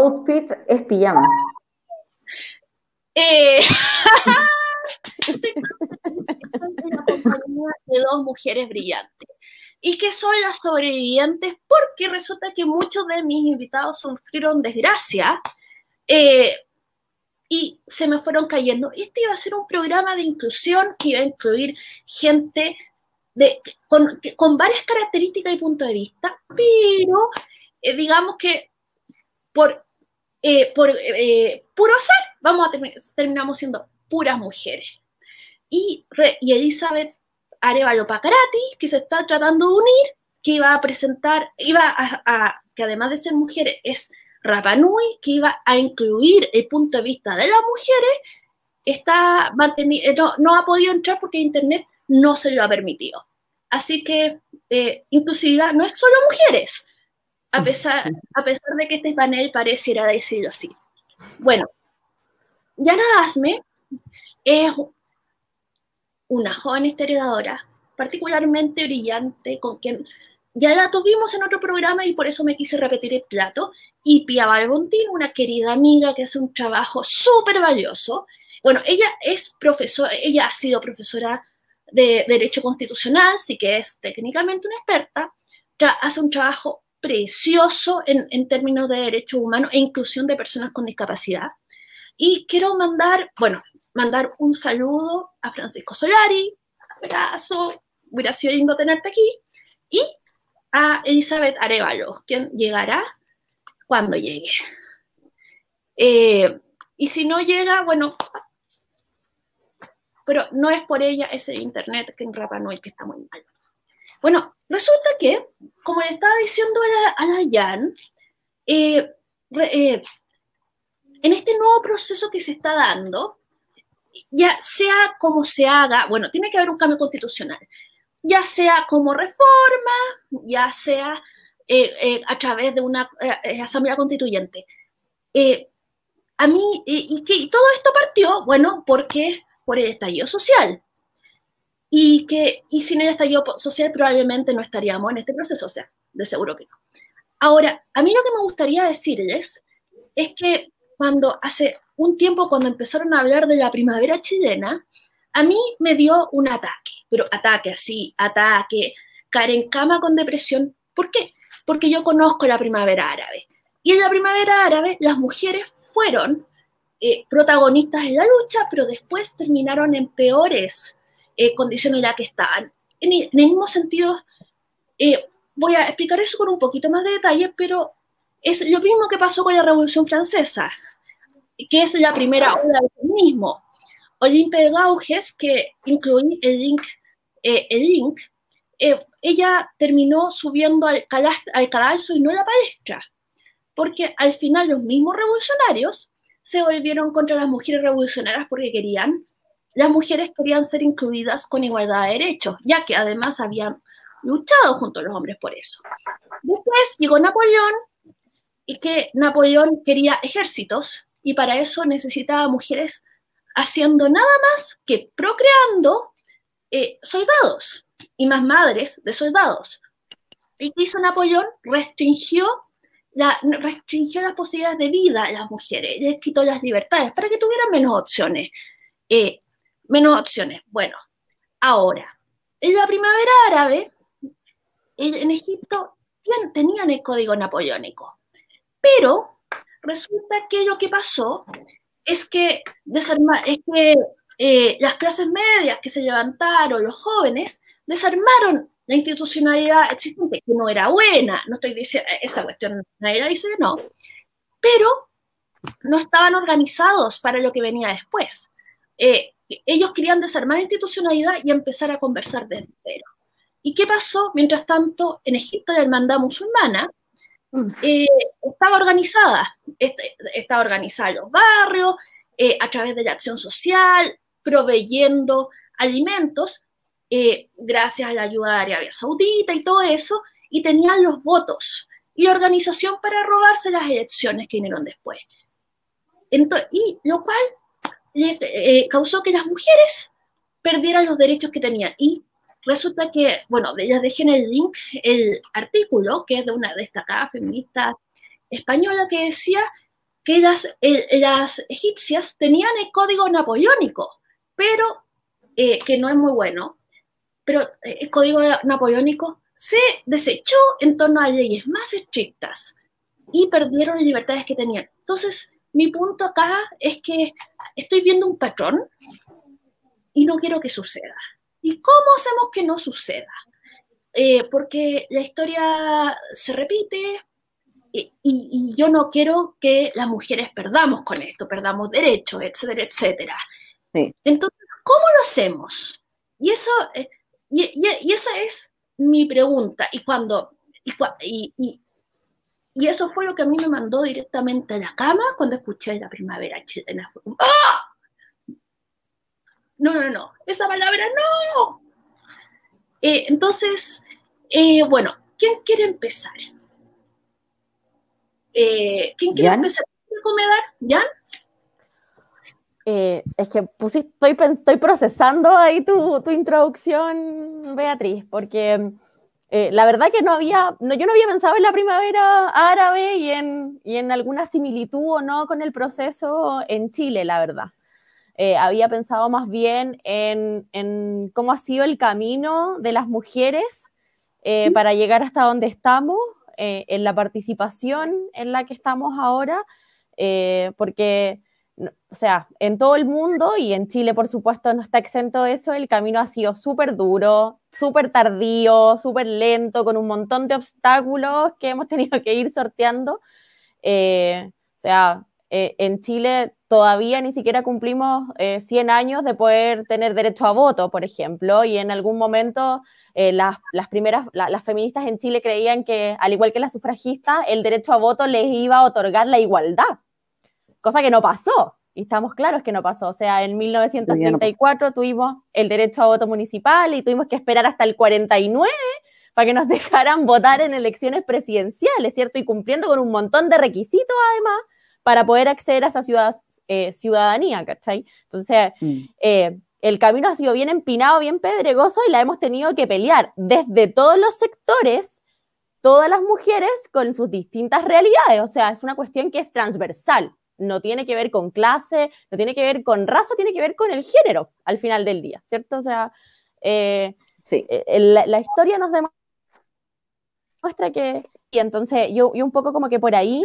outfit es pijama. Eh, estoy en la compañía de dos mujeres brillantes. ¿Y que son las sobrevivientes? Porque resulta que muchos de mis invitados sufrieron desgracia eh, y se me fueron cayendo. Este iba a ser un programa de inclusión que iba a incluir gente de, con, con varias características y puntos de vista, pero eh, digamos que por, eh, por puro azar, vamos a terminamos siendo puras mujeres. Y, y Elizabeth Arevalo Pacarati, que se está tratando de unir, que iba a presentar, iba a, que además de ser mujeres, es Rapanui, que iba a incluir el punto de vista de las mujeres, está mantenido, no, no, ha podido entrar porque Internet no se lo ha permitido. Así que eh, inclusividad no es solo mujeres, a pesar, a pesar de que este panel pareciera decirlo así. Bueno, Yana Asme es una joven historiadora particularmente brillante, con quien ya la tuvimos en otro programa y por eso me quise repetir el plato, y Pia Balbontín, una querida amiga que hace un trabajo súper valioso. Bueno, ella es profesora, ella ha sido profesora de Derecho Constitucional, sí que es técnicamente una experta, hace un trabajo precioso en, en términos de derechos humanos e inclusión de personas con discapacidad. Y quiero mandar, bueno, mandar un saludo a Francisco Solari, abrazo, hubiera sido lindo tenerte aquí, y a Elizabeth Arevalo, quien llegará cuando llegue. Eh, y si no llega, bueno, pero no es por ella, es el internet que en Rapa Nui que está muy mal. Bueno, diciendo a la, en este nuevo proceso que se está dando, ya sea como se haga, bueno, tiene que haber un cambio constitucional, ya sea como reforma, ya sea eh, eh, a través de una eh, asamblea constituyente. a mí, y, que todo esto partió, bueno, porque por el estallido social. Y que y sin el estallido social probablemente no estaríamos en este proceso, o sea, de seguro que no. Ahora, a mí lo que me gustaría decirles es que cuando hace un tiempo cuando empezaron a hablar de la primavera chilena, a mí me dio un ataque, pero ataque así, ataque, caer en cama con depresión. ¿Por qué? Porque yo conozco la primavera árabe. Y en la primavera árabe las mujeres fueron eh, protagonistas en la lucha, pero después terminaron en peores eh, condiciones en las que estaban. En, el mismo sentido, eh, voy a explicar eso con un poquito más de detalle, pero es lo mismo que pasó con la Revolución Francesa que es la primera ola del feminismo. Olympe de Gauges, que incluí el link, eh, el link eh, ella terminó subiendo al, al cadalso y no la palestra, porque al final los mismos revolucionarios se volvieron contra las mujeres revolucionarias porque querían, las mujeres querían ser incluidas con igualdad de derechos, ya que además habían luchado junto a los hombres por eso. Después llegó Napoleón y que Napoleón quería ejércitos y para eso necesitaba mujeres haciendo nada más que procreando eh, soldados y más madres de soldados. ¿Y qué hizo Napoleón? Restringió, la, restringió las posibilidades de vida a las mujeres, les quitó las libertades para que tuvieran menos opciones. Eh, menos opciones. Bueno, ahora, en la primavera árabe, en Egipto tenían el código napoleónico, pero resulta que lo que pasó es que, eh, las clases medias que se levantaron, los jóvenes, desarmaron la institucionalidad existente, que no era buena, no estoy diciendo, esa cuestión nadie la dice no, pero no estaban organizados para lo que venía después. Eh, ellos querían desarmar la institucionalidad y empezar a conversar desde cero. ¿Y qué pasó? Mientras tanto, en Egipto la hermandad musulmana eh, estaba organizada, estaba organizada en los barrios, eh, a través de la acción social, proveyendo alimentos, eh, gracias a la ayuda de Arabia Saudita y todo eso, y tenían los votos y organización para robarse las elecciones que vinieron después. y lo cual causó que las mujeres perdieran los derechos que tenían. Y resulta que, bueno, les dejé en el link el artículo que es de una destacada feminista española que decía que las, las egipcias tenían el código napoleónico, pero que no es muy bueno, pero el código napoleónico se desechó en torno a leyes más estrictas y perdieron las libertades que tenían. Entonces, mi punto acá es que estoy viendo un patrón y no quiero que suceda. ¿Y cómo hacemos que no suceda? Eh, porque la historia se repite y, yo no quiero que las mujeres perdamos con esto, perdamos derechos, etcétera, etcétera. Entonces, ¿cómo lo hacemos? Y, eso, eh, y, esa es mi pregunta. Y cuando y, y eso fue lo que a mí me mandó directamente a la cama cuando escuché la primavera chilena. ¡Ah! No, no, no, esa palabra no. Eh, entonces, eh, bueno, ¿quién quiere empezar? Eh, ¿Quién quiere empezar? ¿Jan? es que estoy, estoy procesando ahí tu, tu introducción, Beatriz, porque eh, la verdad que no había, no, yo no había pensado en la primavera árabe y en, y en alguna similitud o no con el proceso en Chile, la verdad. Eh, había pensado más bien en, en, cómo ha sido el camino de las mujeres eh, para llegar hasta donde estamos, en la participación en la que estamos ahora, porque o sea, en todo el mundo y en Chile, por supuesto, no está exento de eso, el camino ha sido súper duro, súper tardío, súper lento, con un montón de obstáculos que hemos tenido que ir sorteando. Eh, o sea, eh, en Chile todavía ni siquiera cumplimos 100 eh, años de poder tener derecho a voto, por ejemplo, y en algún momento las, primeras, las feministas en Chile creían que, al igual que las sufragistas, el derecho a voto les iba a otorgar la igualdad cosa que no pasó. Y estamos claros que no pasó. O sea, en 1934 tuvimos el derecho a voto municipal y tuvimos que esperar hasta el 49 para que nos dejaran votar en elecciones presidenciales, ¿cierto? Y cumpliendo con un montón de requisitos además para poder acceder a esa eh, ciudadanía, ¿cachai? Entonces, mm. eh, el camino ha sido bien empinado, bien pedregoso y la hemos tenido que pelear desde todos los sectores, todas las mujeres con sus distintas realidades. O sea, es una cuestión que es transversal no tiene que ver con clase, no tiene que ver con raza, tiene que ver con el género al final del día, ¿cierto? O sea, eh, sí. Eh, la, historia nos demuestra que, y entonces yo, un poco como que por ahí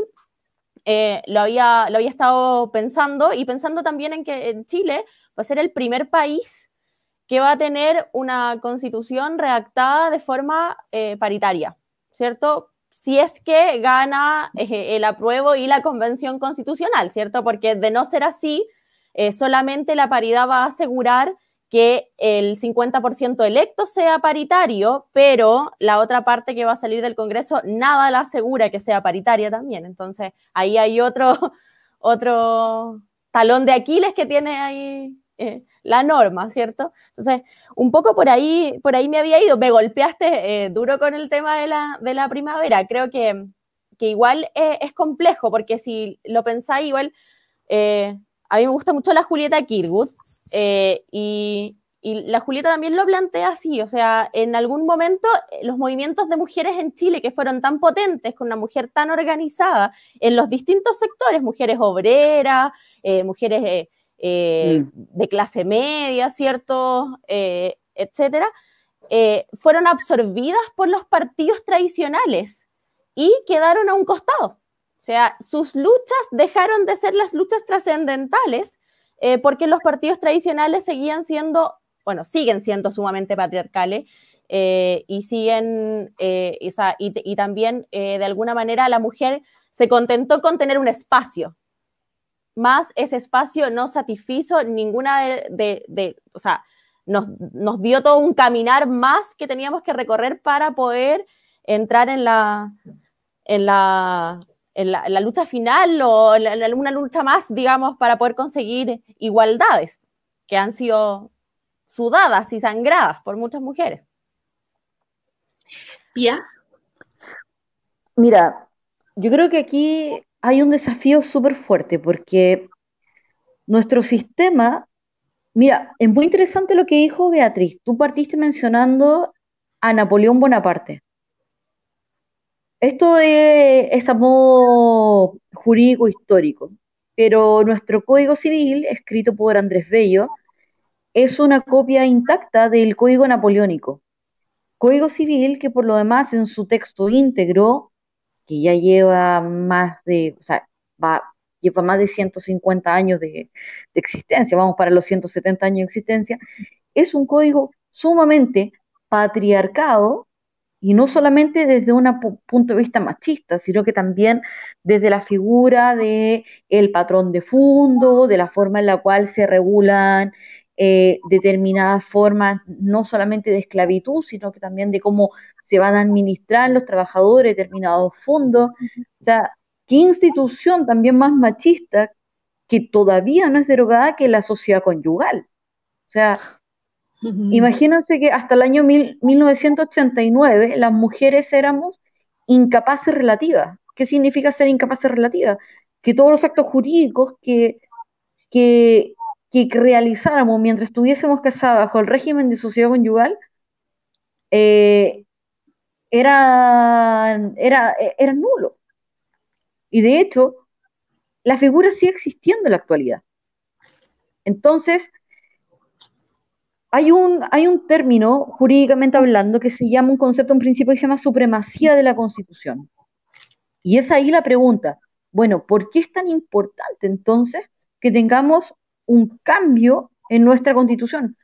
eh, lo, había, lo había estado pensando y pensando también en que Chile va a ser el primer país que va a tener una constitución redactada de forma paritaria, ¿cierto? si es que gana eh, el apruebo y la convención constitucional, ¿cierto? Porque de no ser así, eh, solamente la paridad va a asegurar que el 50% electo sea paritario, pero la otra parte que va a salir del Congreso nada la asegura que sea paritaria también. Entonces, ahí hay otro, otro talón de Aquiles que tiene ahí eh, la norma, ¿cierto? Entonces, un poco por ahí, por ahí me había ido, me golpeaste eh, duro con el tema de la, de la primavera, creo que, que igual eh, es complejo, porque si lo pensáis, igual, a mí me gusta mucho la Julieta Kirwood, y, y la Julieta también lo plantea así, o sea, en algún momento los movimientos de mujeres en Chile que fueron tan potentes, con una mujer tan organizada en los distintos sectores, mujeres obreras, mujeres eh, mm. de clase media, ¿cierto? Eh, etcétera, eh, fueron absorbidas por los partidos tradicionales y quedaron a un costado. Sea, sus luchas dejaron de ser las luchas trascendentales porque los partidos tradicionales seguían siendo, bueno, siguen siendo sumamente patriarcales y siguen, y, también de alguna manera la mujer se contentó con tener un espacio, más ese espacio no satisfizo ninguna de, o sea, nos, dio todo un caminar más que teníamos que recorrer para poder entrar en la, en la, en la, lucha final o en una lucha más, digamos, para poder conseguir igualdades que han sido sudadas y sangradas por muchas mujeres. ¿Pia? Mira, yo creo que aquí hay un desafío súper fuerte porque nuestro sistema, mira, es muy interesante lo que dijo Beatriz. Tú partiste mencionando a Napoleón Bonaparte. Esto es, es a modo jurídico histórico, pero nuestro Código Civil, escrito por Andrés Bello, es una copia intacta del Código Napoleónico. Código Civil que por lo demás en su texto íntegro, que ya lleva más de, o sea, va, lleva más de 150 años de, de existencia, vamos para los 170 años de existencia, es un código sumamente patriarcado y no solamente desde un punto de vista machista, sino que también desde la figura de el patrón de fondo, de la forma en la cual se regulan eh, determinadas formas, no solamente de esclavitud, sino que también de cómo se van a administrar los trabajadores determinados fondos. O sea, qué institución también más machista que todavía no es derogada que la sociedad conyugal. O sea, Imagínense que hasta el año 1989 las mujeres éramos incapaces relativas. ¿Qué significa ser incapaces relativas? Que todos los actos jurídicos que, que, realizáramos mientras estuviésemos casadas bajo el régimen de sociedad conyugal eh, era, era, era nulo. Y de hecho, la figura sigue existiendo en la actualidad. Entonces, hay un, hay un término, jurídicamente hablando, que se llama un concepto, un principio que se llama supremacía de la Constitución. Y es ahí la pregunta, bueno, ¿por qué es tan importante entonces que tengamos un cambio en nuestra Constitución?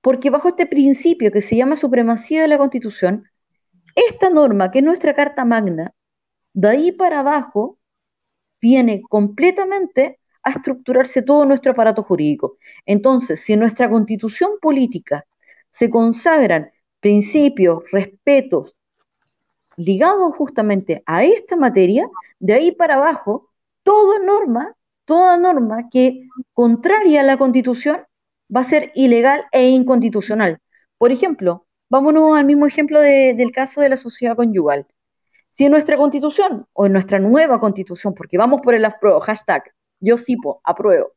Porque bajo este principio que se llama supremacía de la Constitución, esta norma, que es nuestra Carta Magna, de ahí para abajo, viene completamente a estructurarse todo nuestro aparato jurídico. Entonces, si en nuestra constitución política se consagran principios, respetos ligados justamente a esta materia, de ahí para abajo, toda norma, toda norma que contraria a la constitución va a ser ilegal e inconstitucional. Por ejemplo, vámonos al mismo ejemplo del caso de la sociedad conyugal. Si en nuestra constitución o en nuestra nueva constitución, porque vamos por el hashtag yo sí, po, apruebo.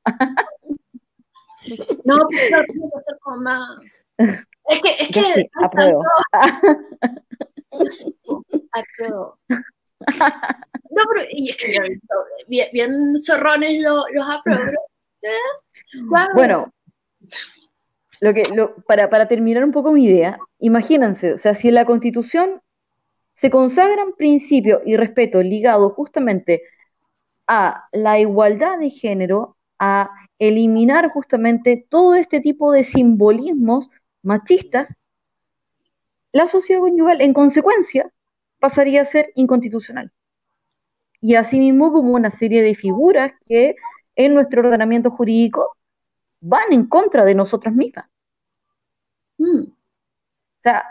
No, pero no, como más. Es que, es que. Sí, apruebo. Yo sí, apruebo. No, pero y es que bien, bien zorrones los, los apruebo. Bueno, lo que, lo, para, para terminar un poco mi idea, imagínense, o sea, si en la Constitución se consagran principios y respeto ligados justamente a la igualdad de género, a eliminar justamente todo este tipo de simbolismos machistas, la sociedad conyugal en consecuencia pasaría a ser inconstitucional. Y asimismo como una serie de figuras que en nuestro ordenamiento jurídico van en contra de nosotras mismas. Mm. O sea,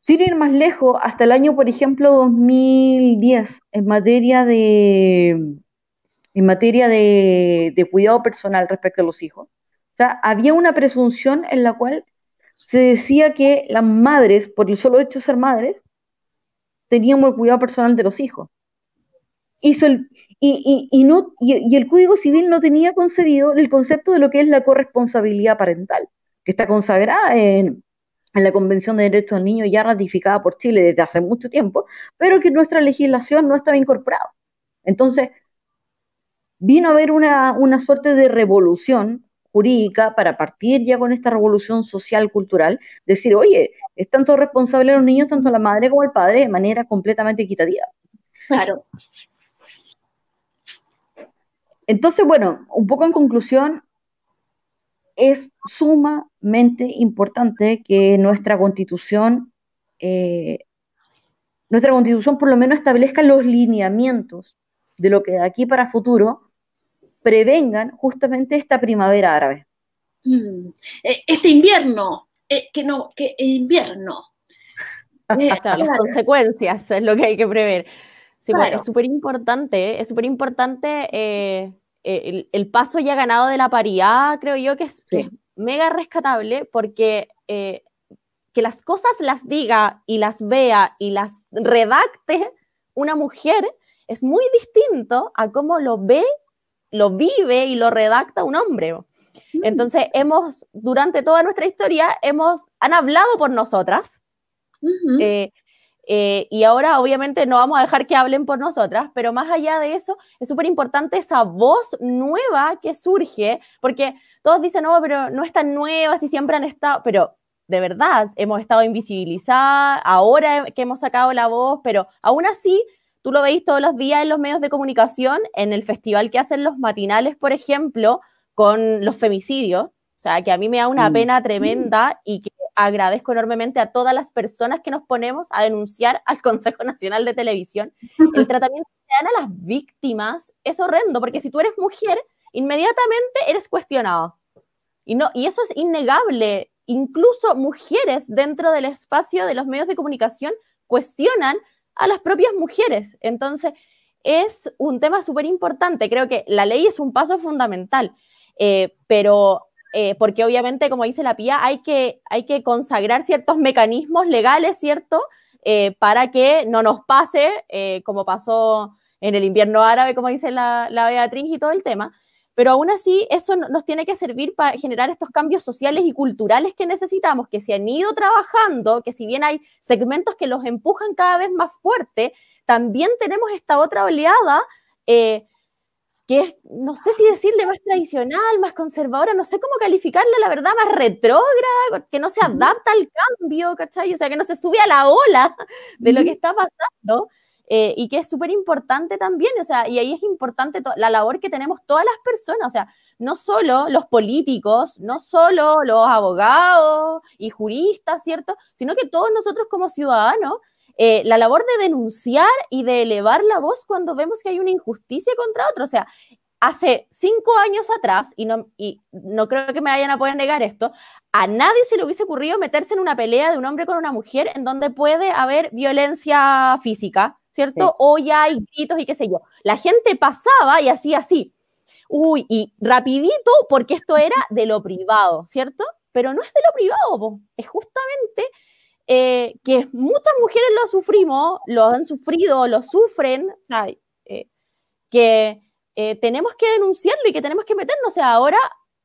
sin ir más lejos, hasta el año, por ejemplo, 2010, en materia de en materia de, cuidado personal respecto a los hijos. O sea, había una presunción en la cual se decía que las madres, por el solo hecho de ser madres, teníamos el cuidado personal de los hijos. el, y, no, y, el Código Civil no tenía concebido el concepto de lo que es la corresponsabilidad parental, que está consagrada en, en la Convención de Derechos del Niño ya ratificada por Chile desde hace mucho tiempo, pero que nuestra legislación no estaba incorporada. Entonces, vino a haber una, una suerte de revolución jurídica para partir ya con esta revolución social, cultural, decir, oye, es tanto responsable los niños, tanto la madre como el padre, de manera completamente equitativa. Claro. Entonces, bueno, un poco en conclusión, es sumamente importante que nuestra constitución, eh, nuestra constitución por lo menos establezca los lineamientos de lo que de aquí para futuro prevengan justamente esta primavera árabe. Mm. Eh, este invierno, eh, que no, que el invierno. Eh, las consecuencias es lo que hay que prever. Sí, es súper importante, es súper importante el, paso ya ganado de la paridad, creo yo que es, mega rescatable porque que las cosas las diga y las vea y las redacte una mujer es muy distinto a cómo lo ve lo vive y lo redacta un hombre. Mm, Entonces, hemos, durante toda nuestra historia, hemos, han hablado por nosotras. Eh, eh, y ahora obviamente no vamos a dejar que hablen por nosotras, pero más allá de eso, es súper importante esa voz nueva que surge, porque todos dicen, no, pero no es tan nueva, si siempre han estado, pero de verdad, hemos estado invisibilizadas, ahora que hemos sacado la voz, pero aún así, tú lo veis todos los días en los medios de comunicación, en el festival que hacen los matinales, por ejemplo, con los femicidios, o sea, que a mí me da una mm. pena tremenda y que agradezco enormemente a todas las personas que nos ponemos a denunciar al Consejo Nacional de Televisión. El tratamiento que dan a las víctimas es horrendo, porque si tú eres mujer, inmediatamente eres cuestionado. Y, no, y eso es innegable. Incluso mujeres dentro del espacio de los medios de comunicación cuestionan a las propias mujeres. Entonces, es un tema súper importante. Creo que la ley es un paso fundamental, eh, pero eh, porque obviamente, como dice la PIA, hay que, hay que consagrar ciertos mecanismos legales, ¿cierto? Eh, para que no nos pase, como pasó en el invierno árabe, como dice la, la, Beatriz y todo el tema. Pero aún así, eso nos tiene que servir para generar estos cambios sociales y culturales que necesitamos, que se han ido trabajando, que si bien hay segmentos que los empujan cada vez más fuerte, también tenemos esta otra oleada que es, no sé si decirle más tradicional, más conservadora, no sé cómo calificarla, la verdad, más retrógrada, que no se adapta al cambio, ¿cachai? O sea, que no se sube a la ola de lo que está pasando. Eh, y que es súper importante también, o sea, y ahí es importante la labor que tenemos todas las personas, o sea, no solo los políticos, no solo los abogados y juristas, ¿cierto? Sino que todos nosotros como ciudadanos eh, la labor de denunciar y de elevar la voz cuando vemos que hay una injusticia contra otro. O sea, hace cinco años atrás, y no, y no creo que me vayan a poder negar esto, a nadie se le hubiese ocurrido meterse en una pelea de un hombre con una mujer en donde puede haber violencia física, ¿cierto? O ya hay gritos y qué sé yo. La gente pasaba y hacía así. Uy, y rapidito, porque esto era de lo privado, ¿cierto? Pero no es de lo privado, es justamente eh, que muchas mujeres lo sufrimos, lo han sufrido, lo sufren, eh, que eh, tenemos que denunciarlo y que tenemos que meternos. O sea, ahora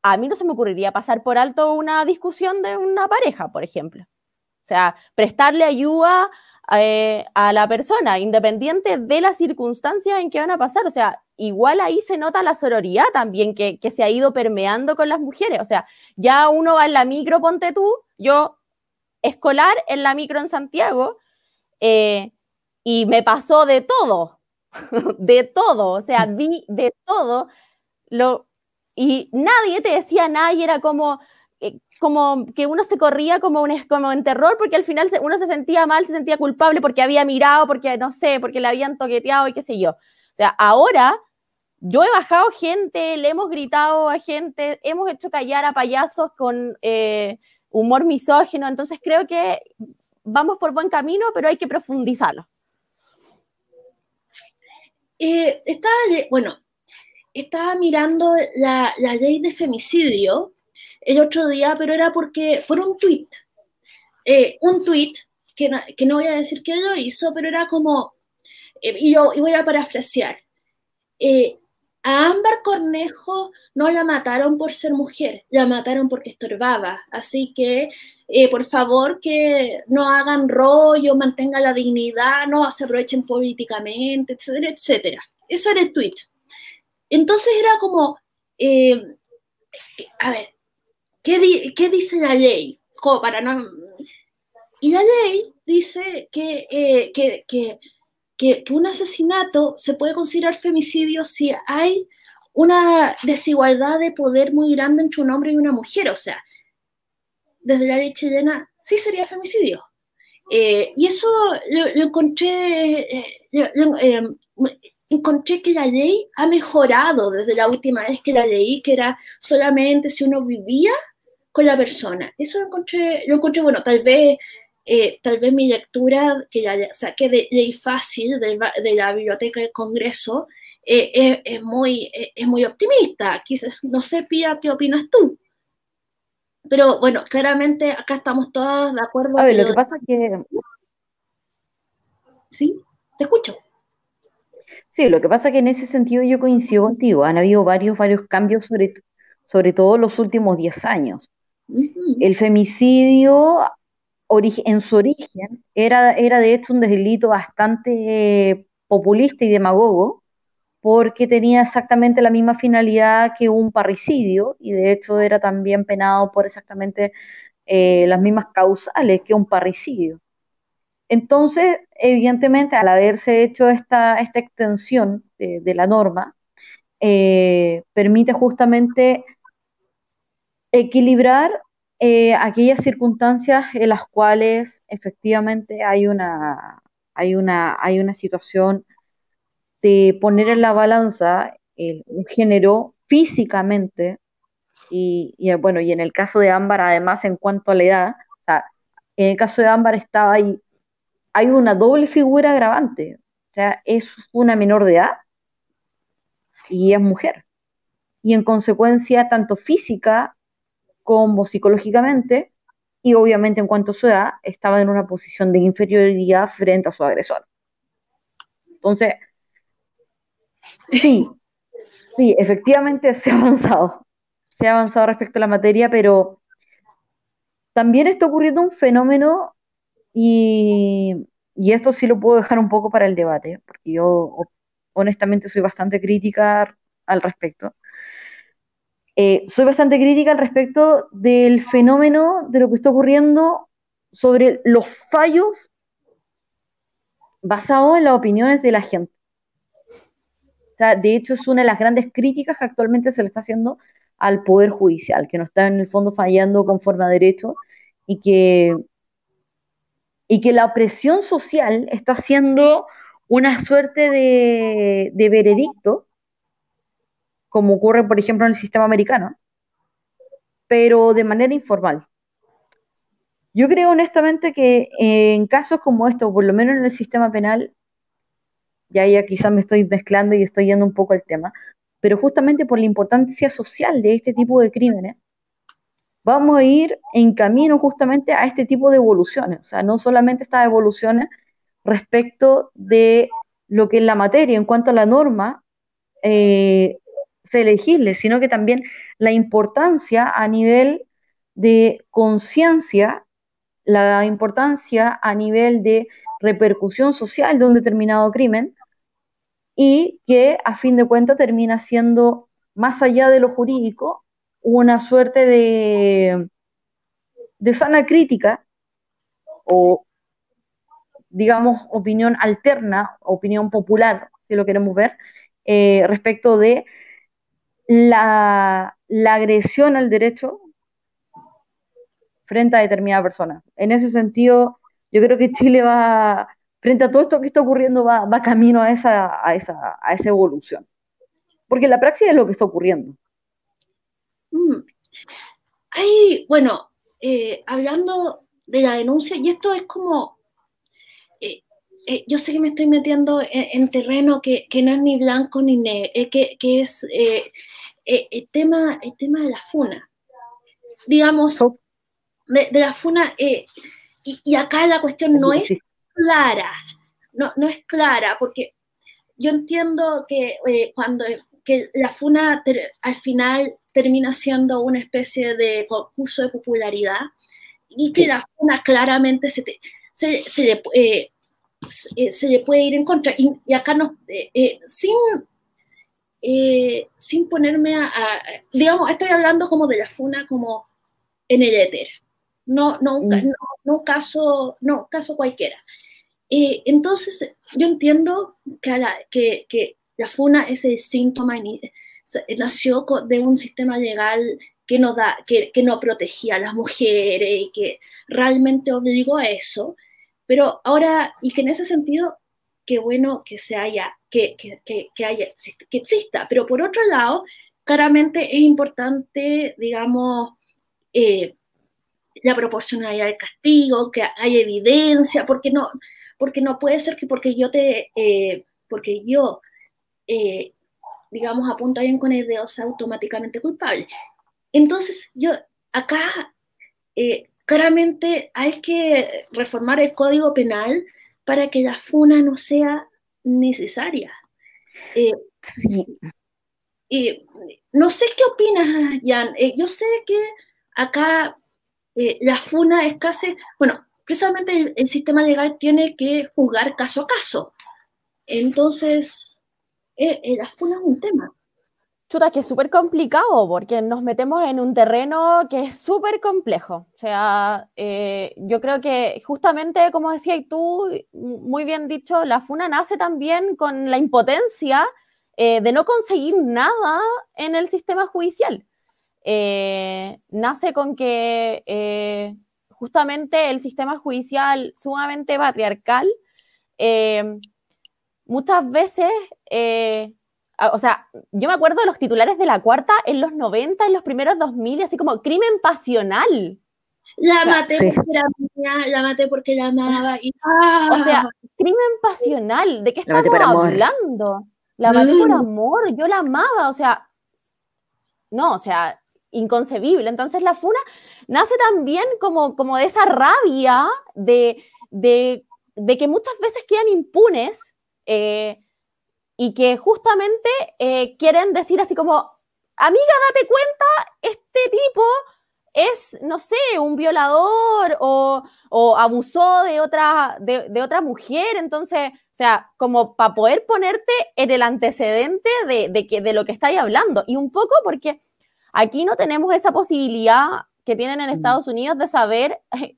a mí no se me ocurriría pasar por alto una discusión de una pareja, por ejemplo. O sea, prestarle ayuda a la persona, independiente de las circunstancias en que van a pasar. O sea, igual ahí se nota la sororidad también que, que se ha ido permeando con las mujeres. O sea, ya uno va en la micro, ponte tú, yo escolar en la micro en Santiago eh, y me pasó de todo, de todo, o sea, vi de todo lo, y nadie te decía nada y era como, eh, como que uno se corría como, un, como en terror porque al final uno se sentía mal, se sentía culpable porque había mirado, porque no sé, porque le habían toqueteado y qué sé yo. O sea, ahora yo he bajado gente, le hemos gritado a gente, hemos hecho callar a payasos con... Eh, humor misógino, entonces creo que vamos por buen camino, pero hay que profundizarlo. Eh, estaba, bueno, estaba mirando la, ley de femicidio el otro día, pero era porque, por un tuit, eh, un tuit, que, que, no voy a decir que lo hizo, pero era como, eh, y yo y voy a parafrasear, a Ámbar Cornejo no la mataron por ser mujer, la mataron porque estorbaba. Así que, eh, por favor, que no hagan rollo, mantengan la dignidad, no se aprovechen políticamente, etcétera, etcétera. Eso era el tweet. Entonces era como, eh, a ver, ¿qué, ¿qué, dice la ley? Como para no... Y la ley dice que, eh, que, que que, un asesinato se puede considerar femicidio si hay una desigualdad de poder muy grande entre un hombre y una mujer. O sea, desde la ley chilena sí sería femicidio. Eh, y eso lo, encontré, eh, encontré que la ley ha mejorado desde la última vez que la leí, que era solamente si uno vivía con la persona. Eso lo encontré, lo encontré bueno, tal vez eh, tal vez mi lectura, que ya saqué de ley fácil de, la biblioteca del Congreso, eh, es, muy, es muy optimista. Quizás, no sé, Pía, ¿qué opinas tú? Pero bueno, claramente acá estamos todas de acuerdo. A ver, lo que pasa es que... Sí, te escucho. Sí, lo que pasa es que en ese sentido yo coincido contigo. Han habido varios, varios cambios, sobre, sobre todo los últimos 10 años. El femicidio en su origen era, era de hecho un delito bastante populista y demagogo, porque tenía exactamente la misma finalidad que un parricidio y de hecho era también penado por exactamente eh, las mismas causales que un parricidio. Entonces, evidentemente, al haberse hecho esta, esta extensión de, la norma, eh, permite justamente equilibrar eh, aquellas circunstancias en las cuales efectivamente hay una, hay una, hay una situación de poner en la balanza un género físicamente y, bueno, y en el caso de Ámbar, además, en cuanto a la edad, en el caso de Ámbar estaba ahí, hay una doble figura agravante, o sea, es una menor de edad y es mujer. Y en consecuencia, tanto física psicológicamente, y obviamente en cuanto a su edad, estaba en una posición de inferioridad frente a su agresor. Entonces, sí, sí, efectivamente se ha avanzado, se ha avanzado respecto a la materia, pero también está ocurriendo un fenómeno y, esto sí lo puedo dejar un poco para el debate, porque yo honestamente soy bastante crítica al respecto. Eh, soy bastante crítica al respecto del fenómeno de lo que está ocurriendo sobre los fallos basados en las opiniones de la gente. De hecho, es una de las grandes críticas que actualmente se le está haciendo al Poder Judicial, que no está en el fondo fallando conforme a derecho y que, y que la opresión social está haciendo una suerte de, de veredicto, como ocurre, por ejemplo, en el sistema americano, pero de manera informal. Yo creo honestamente que en casos como estos, por lo menos en el sistema penal, ya ya quizás me estoy mezclando y estoy yendo un poco al tema, pero justamente por la importancia social de este tipo de crímenes, vamos a ir en camino justamente a este tipo de evoluciones, o sea, no solamente estas evoluciones respecto de lo que es la materia en cuanto a la norma eh, se legisle, sino que también la importancia a nivel de conciencia, la importancia a nivel de repercusión social de un determinado crimen, y que a fin de cuentas termina siendo, más allá de lo jurídico, una suerte de, de sana crítica o, digamos, opinión alterna, opinión popular, si lo queremos ver, eh, respecto de la, agresión al derecho frente a determinada persona. En ese sentido, yo creo que Chile va, frente a todo esto que está ocurriendo, va, camino a esa, a, esa, a esa evolución. Porque la praxis es lo que está ocurriendo. Mm. Hay, bueno, eh, hablando de la denuncia, y esto es como, eh, eh, yo sé que me estoy metiendo en, terreno que, no es ni blanco ni negro, que, es el, tema, el tema de la funa. Digamos, de, la funa, y, y, acá la cuestión no es clara, no, no es clara, porque yo entiendo que eh, cuando que la FUNA al final termina siendo una especie de concurso de popularidad y que la FUNA claramente se, se, se, le, eh, eh, se, le, puede ir en contra. Y, acá no, sin, sin ponerme a, digamos, estoy hablando como de la FUNA como en el éter, no, no, mm. no, no, caso, no caso cualquiera. Eh, entonces, yo entiendo que la, que, que la FUNA es el síntoma, nació de un sistema legal que no, da, que, que, no protegía a las mujeres y que realmente obligó a eso, pero ahora, y que en ese sentido, qué bueno que se haya, que, que, que, haya, que exista, pero por otro lado, claramente es importante, digamos, eh, la proporcionalidad del castigo, que hay evidencia, porque no, porque no puede ser que porque yo te, eh, porque yo, eh, digamos, apunto a alguien con el dedo sea automáticamente culpable. Entonces, yo acá claramente hay que reformar el código penal para que la funa no sea necesaria. sí. no sé qué opinas, Jan. yo sé que acá la funa es casi, bueno, precisamente el, sistema legal tiene que juzgar caso a caso. Entonces, eh, eh, la funa es un tema. Chuta, que es súper complicado porque nos metemos en un terreno que es súper complejo. O sea, eh, yo creo que justamente, como decías tú, muy bien dicho, la FUNA nace también con la impotencia eh, de no conseguir nada en el sistema judicial. Eh, nace con que justamente el sistema judicial sumamente patriarcal muchas veces o sea, yo me acuerdo de los titulares de la cuarta en los 90, en los primeros 2000, así como crimen pasional. La maté porque era mía, la maté porque la amaba. Y, O sea, crimen pasional, ¿de qué estamos hablando? La maté por mm. amor, yo la amaba, o sea, no, o sea, inconcebible. Entonces la funa nace también como, como de esa rabia de, de, de que muchas veces quedan impunes. Eh, y que justamente eh, quieren decir así como, amiga, date cuenta, este tipo es, no sé, un violador o, abusó de otra, de, otra mujer. Entonces, o sea, como para poder ponerte en el antecedente de, que, de lo que estáis hablando. Y un poco porque aquí no tenemos esa posibilidad que tienen en mm. Estados Unidos de saber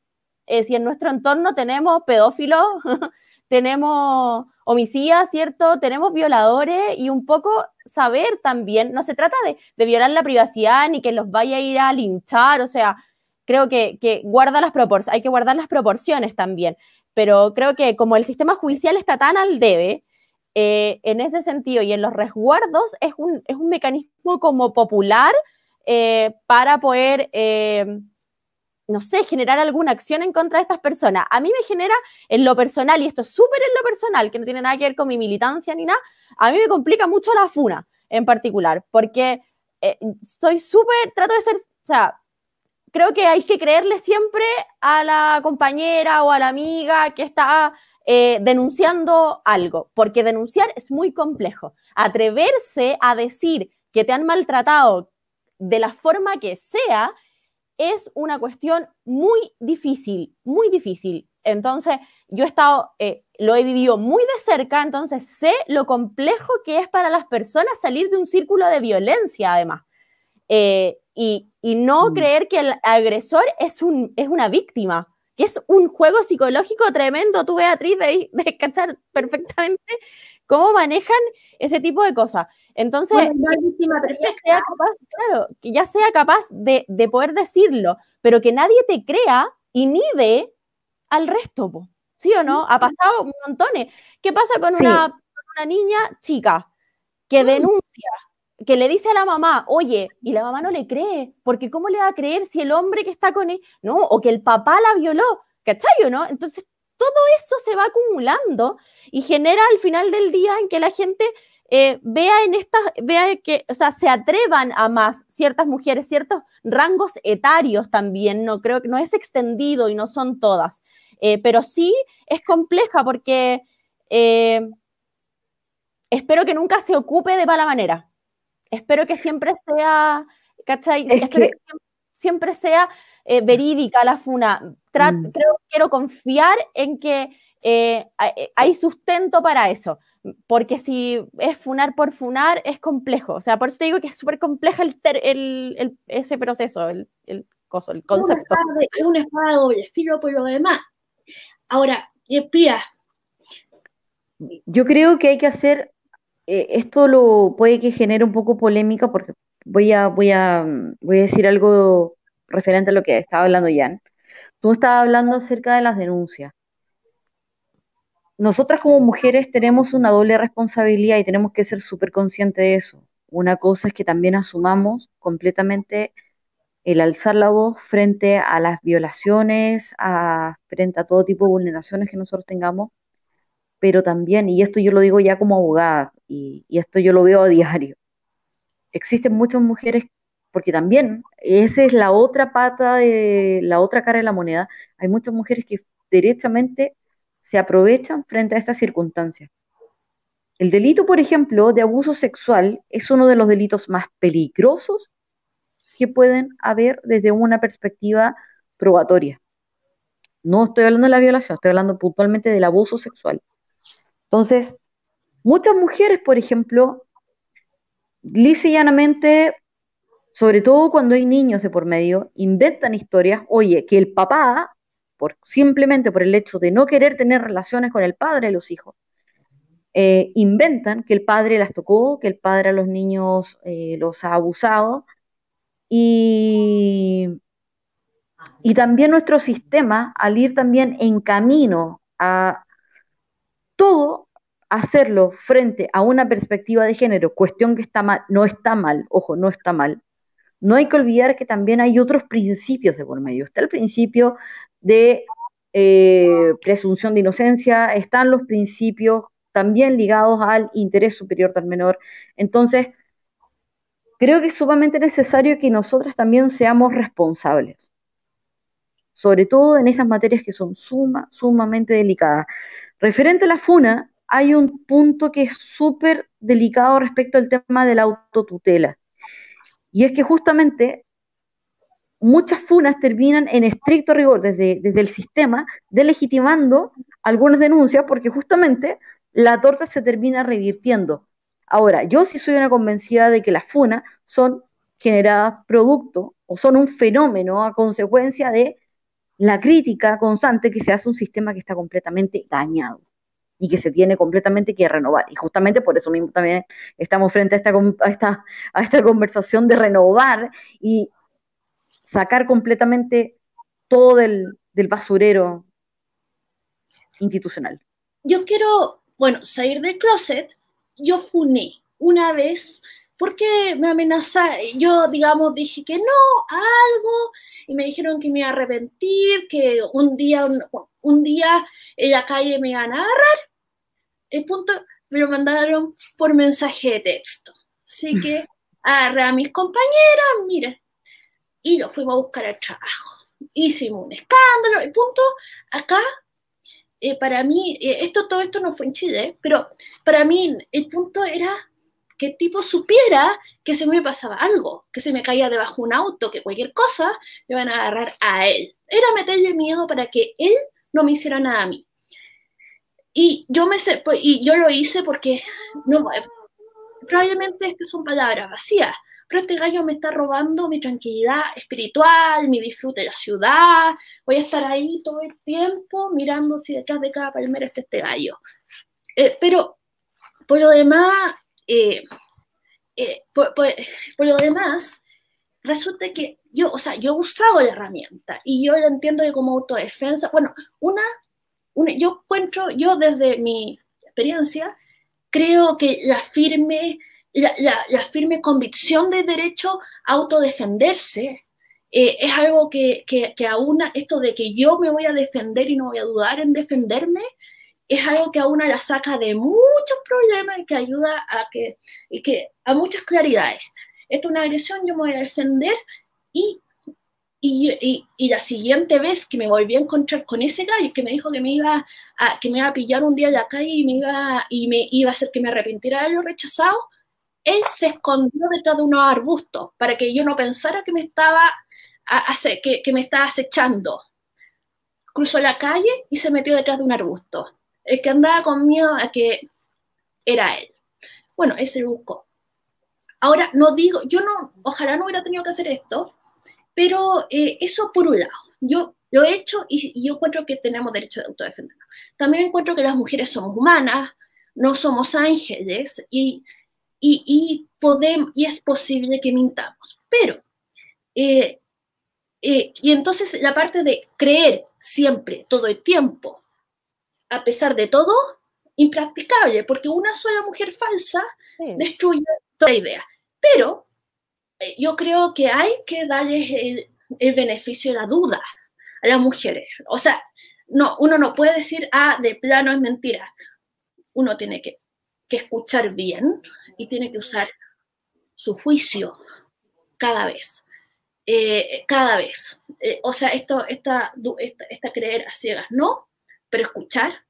eh, si en nuestro entorno tenemos pedófilos, tenemos homicidas, ¿cierto? Tenemos violadores y un poco saber también, no se trata de, violar la privacidad ni que los vaya a ir a linchar, o sea, creo que, guarda las proporciones, hay que guardar las proporciones también, pero creo que como el sistema judicial está tan al debe, eh, en ese sentido y en los resguardos es un, es un mecanismo como popular eh, para poder... Eh, no sé, generar alguna acción en contra de estas personas. A mí me genera en lo personal, y esto es súper en lo personal, que no tiene nada que ver con mi militancia ni nada, a mí me complica mucho la funa en particular, porque eh, soy súper, trato de ser, o sea, creo que hay que creerle siempre a la compañera o a la amiga que está eh, denunciando algo, porque denunciar es muy complejo. Atreverse a decir que te han maltratado de la forma que sea es una cuestión muy difícil, muy difícil. Entonces, yo he estado, eh, lo he vivido muy de cerca, entonces sé lo complejo que es para las personas salir de un círculo de violencia, además. Eh, y, no mm. creer que el agresor es, un, es una víctima, que es un juego psicológico tremendo. Tú, Beatriz, de, de cachar perfectamente cómo manejan ese tipo de cosas. Entonces, que, ya sea capaz, claro, que ya sea capaz de, poder decirlo, pero que nadie te crea ve al resto, ¿sí o no? Ha pasado un montones. ¿Qué pasa con, una, una, niña chica que mm. denuncia, que le dice a la mamá, oye, y la mamá no le cree, porque ¿cómo le va a creer si el hombre que está con él, no, o que el papá la violó, ¿cachai o no? Entonces, todo eso se va acumulando y genera al final del día en que la gente eh, vea en estas, vea que, o sea, se atrevan a más ciertas mujeres, ciertos rangos etarios también, no creo que no es extendido y no son todas, eh, pero sí es compleja porque eh, espero que nunca se ocupe de mala manera. Espero que siempre sea, ¿cachai? espero que... siempre sea verídica la funa. Mm. Creo, quiero confiar en que hay sustento para eso porque si es funar por funar, es complejo. O sea, por eso te digo que es súper compleja el, ese proceso, el, el, coso, el concepto. Es una espada de doble filo por lo demás. Ahora, Pía. Yo creo que hay que hacer, eh, esto lo puede que genere un poco polémica porque voy a, voy a, voy a decir algo referente a lo que estaba hablando Jan. Tú estabas hablando acerca de las denuncias nosotras como mujeres tenemos una doble responsabilidad y tenemos que ser súper conscientes de eso. Una cosa es que también asumamos completamente el alzar la voz frente a las violaciones, frente a todo tipo de vulneraciones que nosotros tengamos, pero también, y esto yo lo digo ya como abogada, y, y esto yo lo veo a diario, existen muchas mujeres, porque también esa es la otra pata de la otra cara de la moneda, hay muchas mujeres que derechamente se aprovechan frente a estas circunstancias. El delito, por ejemplo, de abuso sexual es uno de los delitos más peligrosos que pueden haber desde una perspectiva probatoria. No estoy hablando de la violación, estoy hablando puntualmente del abuso sexual. Entonces, muchas mujeres, por ejemplo, lisa y sobre todo cuando hay niños de por medio, inventan historias, oye, que el papá, simplemente por el hecho de no querer tener relaciones con el padre de los hijos, eh, inventan que el padre las tocó, que el padre a los niños eh, los ha abusado. Y, y también nuestro sistema, al ir también en camino a todo hacerlo frente a una perspectiva de género, cuestión que está mal, no está mal, ojo, no está mal. No hay que olvidar que también hay otros principios de por medio. Está el principio de eh, presunción de inocencia, están los principios también ligados al interés superior del menor. Entonces, creo que es sumamente necesario que nosotras también seamos responsables, sobre todo en esas materias que son suma, sumamente delicadas. Referente a la FUNA, hay un punto que es súper delicado respecto al tema de la autotutela. Y es que justamente muchas funas terminan en estricto rigor desde, desde el sistema, delegitimando algunas denuncias porque justamente la torta se termina revirtiendo. Ahora, yo sí soy una convencida de que las funas son generadas producto o son un fenómeno a consecuencia de la crítica constante que se hace a un sistema que está completamente dañado y que se tiene completamente que renovar. Y justamente por eso mismo también estamos frente a esta, a esta, a esta conversación de renovar y sacar completamente todo del, del basurero institucional. Yo quiero bueno, salir del closet, yo funé una vez porque me amenazaron, yo digamos dije que no, algo, y me dijeron que me iba a arrepentir, que un día, un, día en la calle me iban a agarrar. El punto me lo mandaron por mensaje de texto. Así que agarré a mis compañeras, mira, y lo fuimos a buscar al trabajo. Hicimos un escándalo, el punto, acá eh, para mí, eh, esto, todo esto no fue en Chile, pero para mí el punto era que el tipo supiera que se me pasaba algo, que se me caía debajo un auto, que cualquier cosa me iban a agarrar a él. Era meterle miedo para que él no me hiciera nada a mí. Y yo, me, pues, y yo lo hice porque no, probablemente estas son palabras vacías, pero este gallo me está robando mi tranquilidad espiritual, mi disfrute de la ciudad, voy a estar ahí todo el tiempo mirando si detrás de cada palmera está este gallo. Eh, pero por lo demás, eh, eh, por, lo demás, resulta que yo, o sea, yo he usado la herramienta y yo la entiendo como autodefensa. Bueno, una, yo encuentro, yo desde mi experiencia, creo que la firme la, firme convicción de derecho a autodefenderse eh, es algo que, que, que aúna esto de que yo me voy a defender y no voy a dudar en defenderme, es algo que a una la saca de muchos problemas y que ayuda a, que, y que, a muchas claridades. Esto es una agresión, yo me voy a defender y, y, y, la siguiente vez que me volví a encontrar con ese gallo que me dijo que me iba a, que me iba a pillar un día la calle y me iba, y me iba a hacer que me arrepintiera de lo rechazado, él se escondió detrás de unos arbustos para que yo no pensara que me estaba, que, que me estaba acechando. Cruzó la calle y se metió detrás de un arbusto. El que andaba con miedo a que era él. Bueno, ese lo buscó. Ahora, no digo, yo no, ojalá no hubiera tenido que hacer esto, pero eh, eso por un lado. Yo lo he hecho y, y, yo encuentro que tenemos derecho de autodefendernos. También encuentro que las mujeres somos humanas, no somos ángeles y y, podemos, y es posible que mintamos. Pero, eh, eh, y entonces la parte de creer siempre, todo el tiempo, a pesar de todo, impracticable, porque una sola mujer falsa destruye toda la idea. Pero yo creo que hay que darles el, el, beneficio de la duda a las mujeres. O sea, no, uno no puede decir, ah, de plano es mentira. Uno tiene que, que escuchar bien, y tiene que usar su juicio cada vez. Eh, cada vez. Eh, o sea, esto, esta, esta, creer a ciegas, no, pero escuchar,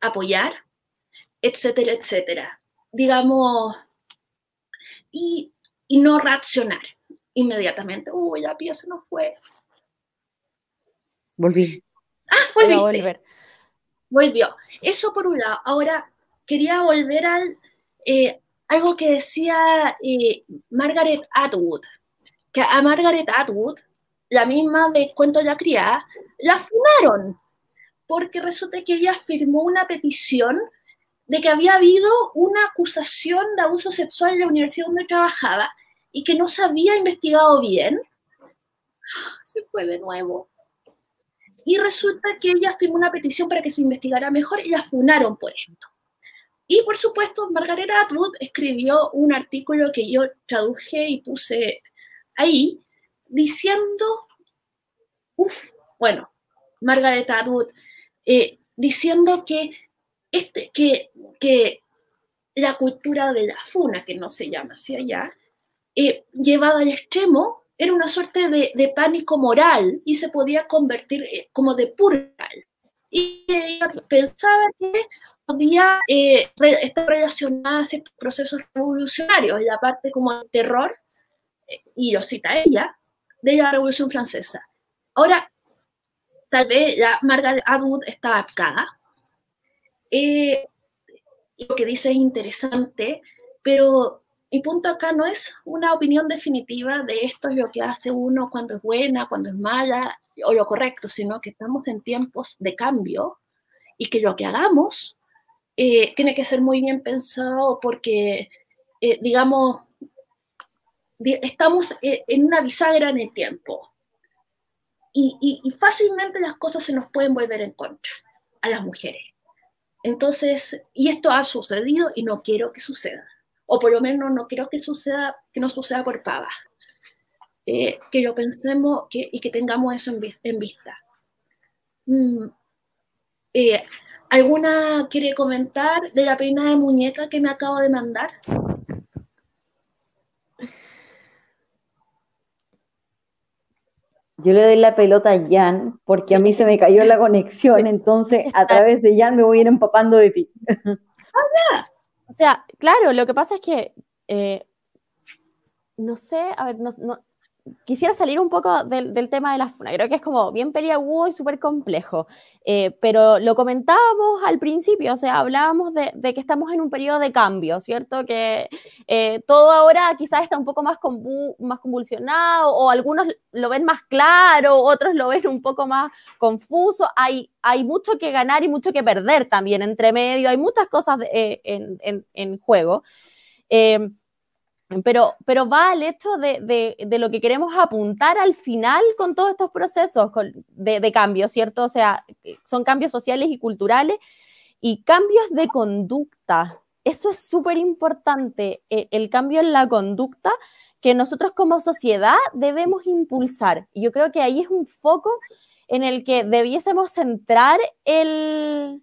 apoyar, etcétera, etcétera. Digamos, y, y no reaccionar inmediatamente. Uy, la pieza no fue. Volví. Ah, volver. Volvió. Eso por un lado. Ahora, quería volver al eh, algo que decía eh, Margaret Atwood, que a Margaret Atwood, la misma de Cuento de la Criada, la funaron, porque resulta que ella firmó una petición de que había habido una acusación de abuso sexual en la universidad donde trabajaba y que no se había investigado bien. Se fue de nuevo. Y resulta que ella firmó una petición para que se investigara mejor y la funaron por esto. Y por supuesto, Margaret Atwood escribió un artículo que yo traduje y puse ahí, diciendo, uff, bueno, Margaret Atwood, eh, diciendo que, este, que, que la cultura de la funa, que no se llama así allá, eh, llevada al extremo, era una suerte de, pánico moral y se podía convertir eh, como de purgal. Y ella pensaba que podía eh, estar relacionada a ciertos procesos revolucionarios, la parte como el terror, eh, y lo cita ella, de la Revolución Francesa. Ahora, tal vez la Margaret Atwood está adaptada. lo que dice es interesante, pero mi punto acá no es una opinión definitiva de esto es lo que hace uno cuando es buena, cuando es mala o lo correcto, sino que estamos en tiempos de cambio y que lo que hagamos eh, tiene que ser muy bien pensado porque, eh, digamos, estamos eh, en una bisagra en el tiempo y, y fácilmente las cosas se nos pueden volver en contra a las mujeres. Entonces, y esto ha sucedido y no quiero que suceda o por lo menos no quiero que suceda, que no suceda por pavas. Eh, que lo pensemos y que tengamos eso en, vista. Mm, eh, ¿Alguna quiere comentar de la peina de muñeca que me acabo de mandar? Yo le doy la pelota a Jan porque a mí se me cayó la conexión, entonces a través de Jan me voy a ir empapando de ti. O sea, claro, lo que pasa es que, eh, no sé, a ver, no, quisiera salir un poco del, tema de la FUNA. Creo que es como bien peliagudo y súper complejo. Eh, pero lo comentábamos al principio, o sea, hablábamos de, que estamos en un periodo de cambio, ¿cierto? Que eh, todo ahora quizás está un poco más, más convulsionado, o algunos lo ven más claro, otros lo ven un poco más confuso. Hay, hay mucho que ganar y mucho que perder también entre medio, hay muchas cosas eh, en, juego. Pero, pero va al hecho de, lo que queremos apuntar al final con todos estos procesos de, cambio, ¿cierto? O sea, son cambios sociales y culturales y cambios de conducta. Eso es súper importante, e, el, cambio en la conducta que nosotros como sociedad debemos impulsar. Yo creo que ahí es un foco en el que debiésemos centrar el,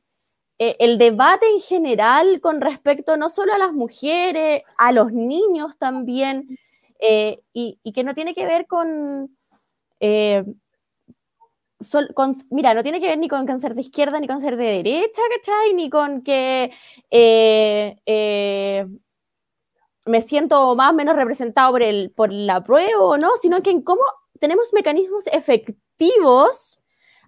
eh, el debate en general con respecto no solo a las mujeres, a los niños también, eh, y, que no tiene que ver eh, con, mira, no tiene que ver ni con cáncer de izquierda ni con ser de derecha, ¿cachai? Ni con que me siento más o menos representado por, el, por la prueba o no, sino que en cómo tenemos mecanismos efectivos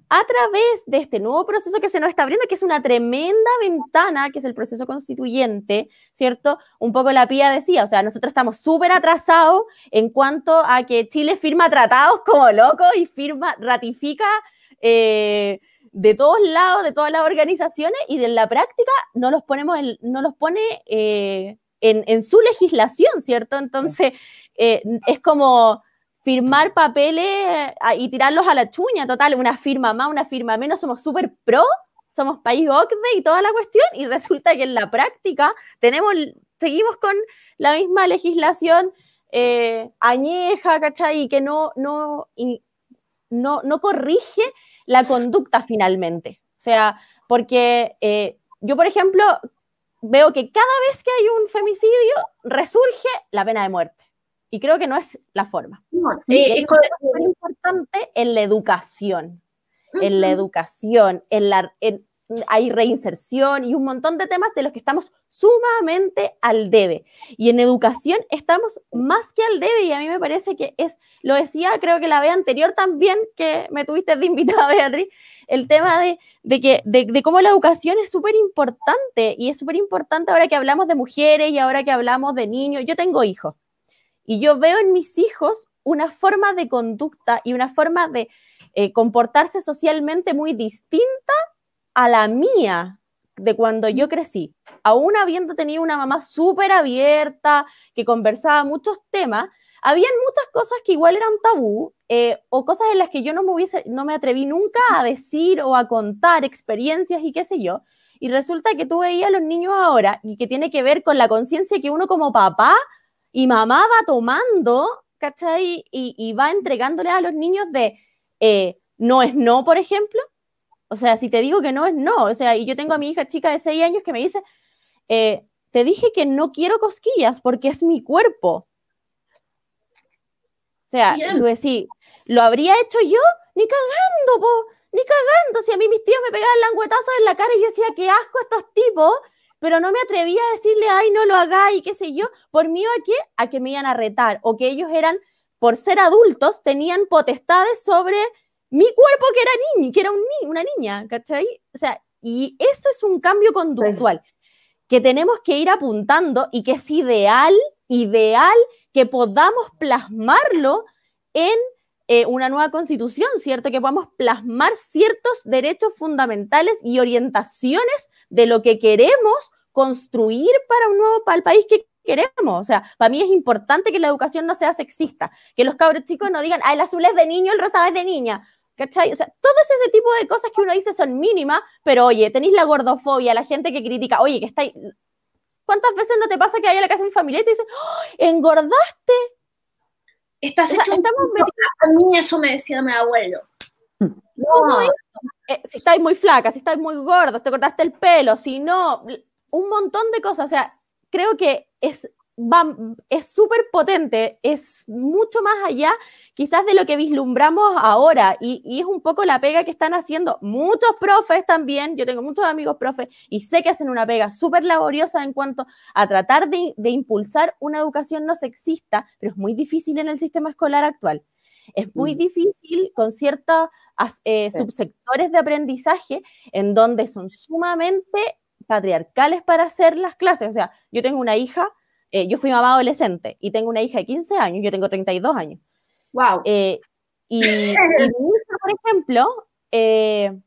a través de este nuevo proceso que se nos está abriendo, que es una tremenda ventana, que es el proceso constituyente, ¿cierto? Un poco la PIA decía, o sea, nosotros estamos súper atrasados en cuanto a que Chile firma tratados como loco y firma, ratifica eh, de todos lados, de todas las organizaciones, y de la práctica no los ponemos, no los pone eh, en, su legislación, ¿cierto? Entonces, eh, es como firmar papeles ah, y tirarlos a la chuña, total, una firma más, una firma menos, somos súper pro, somos país OCDE y toda la cuestión, y resulta que en la práctica tenemos, seguimos con la misma legislación eh, añeja, ¿cachai? Y que no, no, no, no corrige la conducta finalmente. O sea, porque eh, yo, por ejemplo, veo que cada vez que hay un femicidio, resurge la pena de muerte. Y creo que no es la forma. Eh, es muy importante en la educación, en la educación, en, la, en, hay reinserción y un montón de temas de los que estamos sumamente al debe. Y en educación estamos más que al debe y a mí me parece que es, lo decía creo que la vez anterior también que me tuviste de invitada, Beatriz, el tema de, que, de, cómo la educación es súper importante y es súper importante ahora que hablamos de mujeres y ahora que hablamos de niños. Yo tengo hijos y yo veo en mis hijos una forma de conducta y una forma de eh, comportarse socialmente muy distinta a la mía de cuando yo crecí. Aún habiendo tenido una mamá súper abierta, que conversaba muchos temas, habían muchas cosas que igual eran tabú eh, o cosas en las que yo no me, hubiese, no me atreví nunca a decir o a contar experiencias y qué sé yo. Y resulta que tú veías a los niños ahora y que tiene que ver con la conciencia que uno como papá y mamá va tomando, ¿cachai? Y, va entregándole a los niños de eh, no es no, por ejemplo. O sea, si te digo que no es no, o sea, y yo tengo a mi hija chica de 6 años que me dice, eh, te dije que no quiero cosquillas porque es mi cuerpo. O sea, tú decís, ¿lo habría hecho yo? Ni cagando, po, ni cagando. Si a mí mis tíos me pegaban languetazos en la cara y yo decía, qué asco estos tipos, pero no me atrevía a decirle, ay, no lo hagáis, qué sé yo, por mí a qué, a que me iban a retar, o que ellos eran, por ser adultos, tenían potestades sobre mi cuerpo que era niño, que era un una niña, ¿cachai? O sea, y eso es un cambio conductual que tenemos que ir apuntando y que es ideal, ideal que podamos plasmarlo en eh, una nueva constitución, ¿cierto? Que podamos plasmar ciertos derechos fundamentales y orientaciones de lo que queremos construir para un nuevo, para el país que queremos. O sea, para mí es importante que la educación no sea sexista, que los cabros chicos no digan, ah, el azul es de niño, el rosa es de niña. ¿Cachai? O sea, todo ese tipo de cosas que uno dice son mínimas, pero oye, tenéis la gordofobia, la gente que critica, oye, que estáis. ¿Cuántas veces no te pasa que hay a la casa de un familiar y te dicen, ¡Oh, engordaste? Estás hecho A mí eso me decía mi abuelo. No, eh, si estáis muy flaca, si estáis muy gorda, si te cortaste el pelo, si no, un montón de cosas. O sea, creo que es es súper potente, es mucho más allá quizás de lo que vislumbramos ahora y, es un poco la pega que están haciendo muchos profes también, yo tengo muchos amigos profes y sé que hacen una pega súper laboriosa en cuanto a tratar de, impulsar una educación no sexista, pero es muy difícil en el sistema escolar actual. Es muy mm. difícil con ciertos eh, subsectores de aprendizaje en donde son sumamente patriarcales para hacer las clases. O sea, yo tengo una hija eh, yo fui mamá adolescente y tengo una hija de 15 años, yo tengo 32 años. Wow. Eh, y, mi hija, por ejemplo, eh,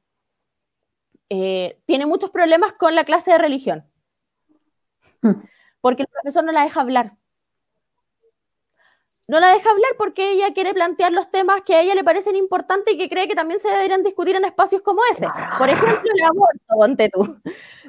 tiene muchos problemas con la clase de religión. Porque el profesor no la deja hablar. No la deja hablar porque ella quiere plantear los temas que a ella le parecen importantes y que cree que también se deberían discutir en espacios como ese. Por ejemplo, el aborto, ponte tú.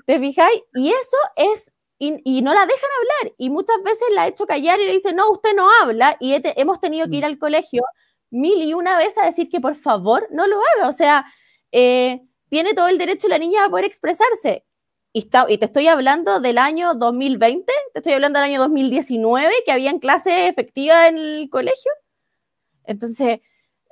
¿Te fijáis? Y eso es y, no la dejan hablar. Y muchas veces la he hecho callar y le dicen, no, usted no habla. Y hemos tenido que ir mm. al colegio mil y una vez a decir que por favor no lo haga. O sea, eh, tiene todo el derecho la niña a poder expresarse. Y, está, y te estoy hablando del año 2020, te estoy hablando del año 2019, que habían clases efectivas en el colegio. Entonces,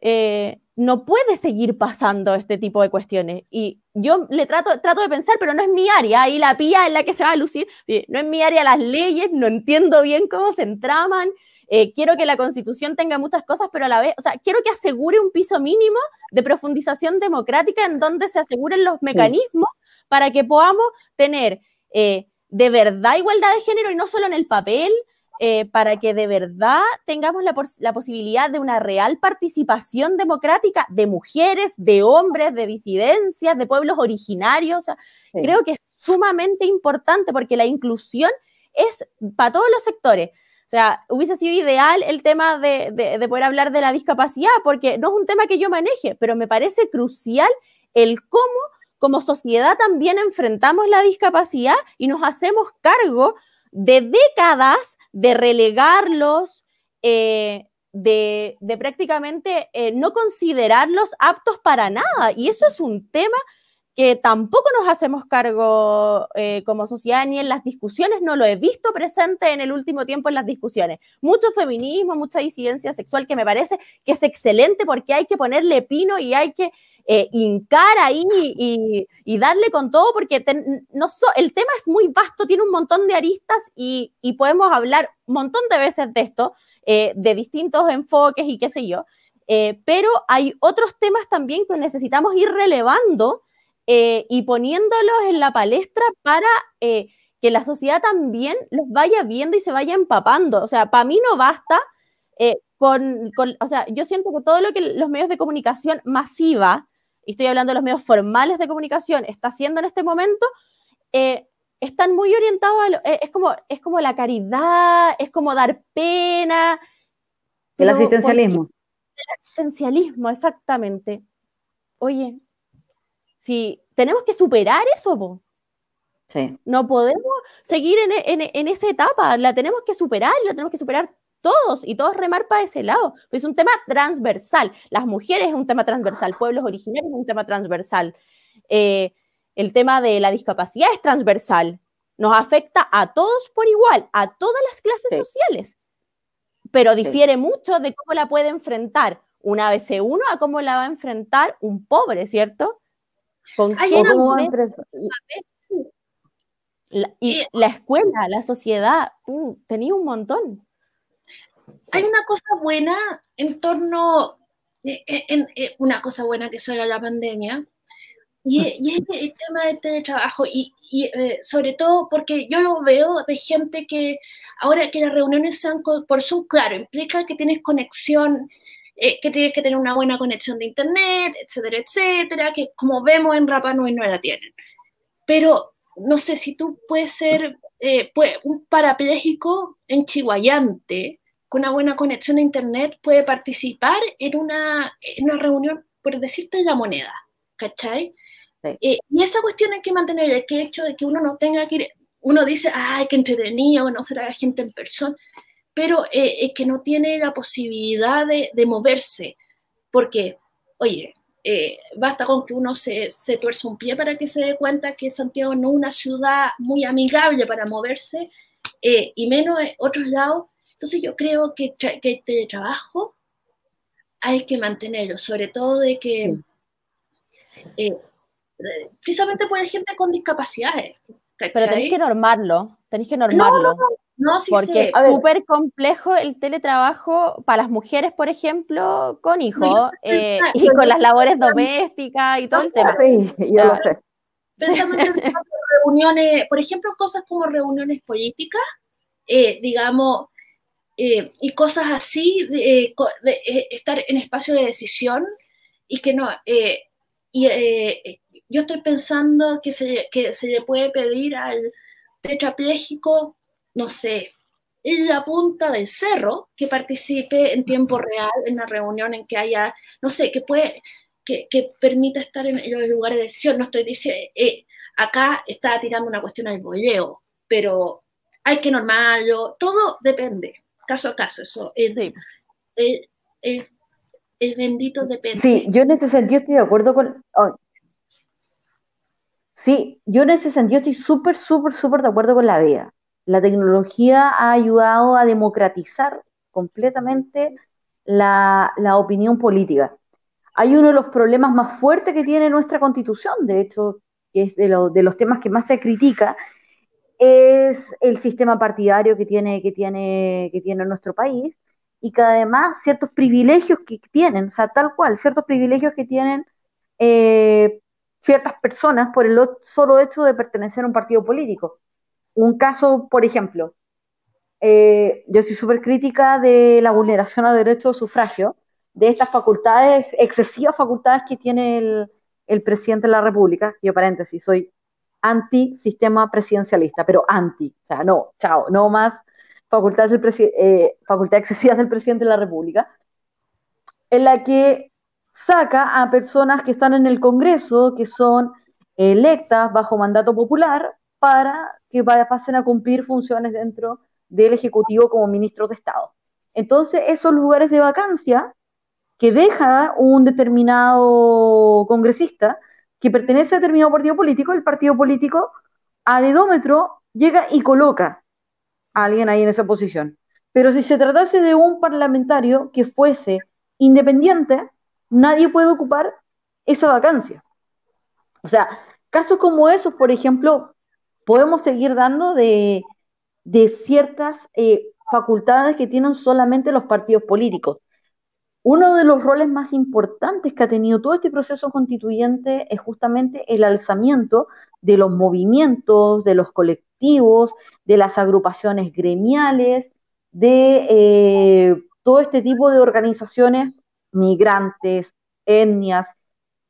eh, no puede seguir pasando este tipo de cuestiones. Y yo le trato, trato de pensar, pero no es mi área, ahí la pía en la que se va a lucir, no es mi área las leyes, no entiendo bien cómo se entraman, eh, quiero que la constitución tenga muchas cosas, pero a la vez, o sea, quiero que asegure un piso mínimo de profundización democrática en donde se aseguren los mecanismos para que podamos tener eh, de verdad igualdad de género y no solo en el papel, eh, para que de verdad tengamos la, posibilidad de una real participación democrática de mujeres, de hombres, de disidencias, de pueblos originarios. Creo que es sumamente importante porque la inclusión es para todos los sectores. O sea, hubiese sido ideal el tema de, de, poder hablar de la discapacidad, porque no es un tema que yo maneje, pero me parece crucial el cómo como sociedad también enfrentamos la discapacidad y nos hacemos cargo de décadas de relegarlos, eh, de, prácticamente eh, no considerarlos aptos para nada. Y eso es un tema que tampoco nos hacemos cargo eh, como sociedad ni en las discusiones, no lo he visto presente en el último tiempo en las discusiones. Mucho feminismo, mucha disidencia sexual que me parece que es excelente porque hay que ponerle pino y hay que eh, hincar ahí y, darle con todo porque no el tema es muy vasto, tiene un montón de aristas y, podemos hablar un montón de veces de esto, eh, de distintos enfoques y qué sé yo. pero hay otros temas también que necesitamos ir relevando eh, y poniéndolos en la palestra para eh, que la sociedad también los vaya viendo y se vaya empapando. O sea, para mí no basta eh, con, o sea, yo siento que todo lo que los medios de comunicación masiva, y estoy hablando de los medios formales de comunicación, está haciendo en este momento, están muy orientados a es, como, es como la caridad, es como dar pena. El asistencialismo. El asistencialismo, exactamente. Oye, si tenemos que superar eso, No podemos seguir en, esa etapa, la tenemos que superar, la tenemos que superar todos y todos remar para ese lado. Es un tema transversal. Las mujeres es un tema transversal, pueblos originarios es un tema transversal. Eh, el tema de la discapacidad es transversal. Nos afecta a todos por igual, a todas las clases sociales, pero difiere mucho de cómo la puede enfrentar una BC1 a cómo la va a enfrentar un pobre, ¿cierto? ¿Con la, y la escuela, la sociedad, uh, tenía un montón. Hay una cosa buena en torno, eh, eh, en, eh, una cosa buena que salga la pandemia, y, es el tema del teletrabajo, y, y sobre todo porque yo lo veo de gente que ahora que las reuniones sean por Zoom, claro, implica que tienes conexión eh, que tienes que tener una buena conexión de internet, etcétera, etcétera, que como vemos en Rapa Nui no la tienen. Pero no sé si tú puedes ser eh, un parapléjico en Chihuayante con una buena conexión a internet puede participar en una, en una reunión, por decirte la moneda, ¿cachai? Eh, y esa cuestión hay que mantener, el que hecho de que uno no tenga que ir, uno dice, ay, qué entretenido conocer a la gente en persona, pero eh, es que no tiene la posibilidad de, moverse, porque, oye, eh, basta con que uno se, se tuerza un pie para que se dé cuenta que Santiago no es una ciudad muy amigable para moverse, eh, y menos en otros lados. Entonces yo creo que, que el teletrabajo hay que mantenerlo, sobre todo de que, precisamente por gente con discapacidades. Pero tenéis que normarlo, tenéis que normarlo. No, sí, Porque es súper complejo el teletrabajo para las mujeres, por ejemplo, con hijos eh, y con las labores domésticas y todo el tema. Sí, yo lo sé. Pensando en reuniones, por ejemplo, cosas como reuniones políticas, eh, digamos, eh, y cosas así, de, estar en espacio de decisión y que no. y yo estoy pensando que se, que se le puede pedir al tetrapléjico no sé, la punta del cerro que participe en tiempo real en una reunión en que haya, no sé, que puede, que, permita estar en los lugares de decisión. No estoy diciendo, eh, acá está tirando una cuestión al boleo, pero hay que normarlo, todo depende, caso a caso, eso. El, el, bendito depende. Sí, yo en ese sentido estoy de acuerdo con... Oh. Sí, yo en ese sentido estoy súper, súper, súper de acuerdo con la vía. La tecnología ha ayudado a democratizar completamente la, opinión política. Hay uno de los problemas más fuertes que tiene nuestra constitución, de hecho, que es de, los temas que más se critica, es el sistema partidario que tiene, que tiene, que tiene nuestro país y que además ciertos privilegios que tienen, o sea, tal cual, ciertos privilegios que tienen eh, ciertas personas por el solo hecho de pertenecer a un partido político. Un caso, por ejemplo, eh, yo soy súper crítica de la vulneración a derecho de sufragio, de estas facultades, excesivas facultades que tiene el, presidente de la República. Yo, paréntesis, soy anti-sistema presidencialista, pero anti, o sea, no, chao, no más facultades, eh, facultades excesivas del presidente de la República, en la que saca a personas que están en el Congreso, que son electas bajo mandato popular, para que pasen a cumplir funciones dentro del Ejecutivo como ministros de Estado. Entonces, esos lugares de vacancia que deja un determinado congresista que pertenece a determinado partido político, el partido político a dedómetro llega y coloca a alguien ahí en esa posición. Pero si se tratase de un parlamentario que fuese independiente, nadie puede ocupar esa vacancia. O sea, casos como esos, por ejemplo, podemos seguir dando de, ciertas eh, facultades que tienen solamente los partidos políticos. Uno de los roles más importantes que ha tenido todo este proceso constituyente es justamente el alzamiento de los movimientos, de los colectivos, de las agrupaciones gremiales, de eh, todo este tipo de organizaciones migrantes, etnias,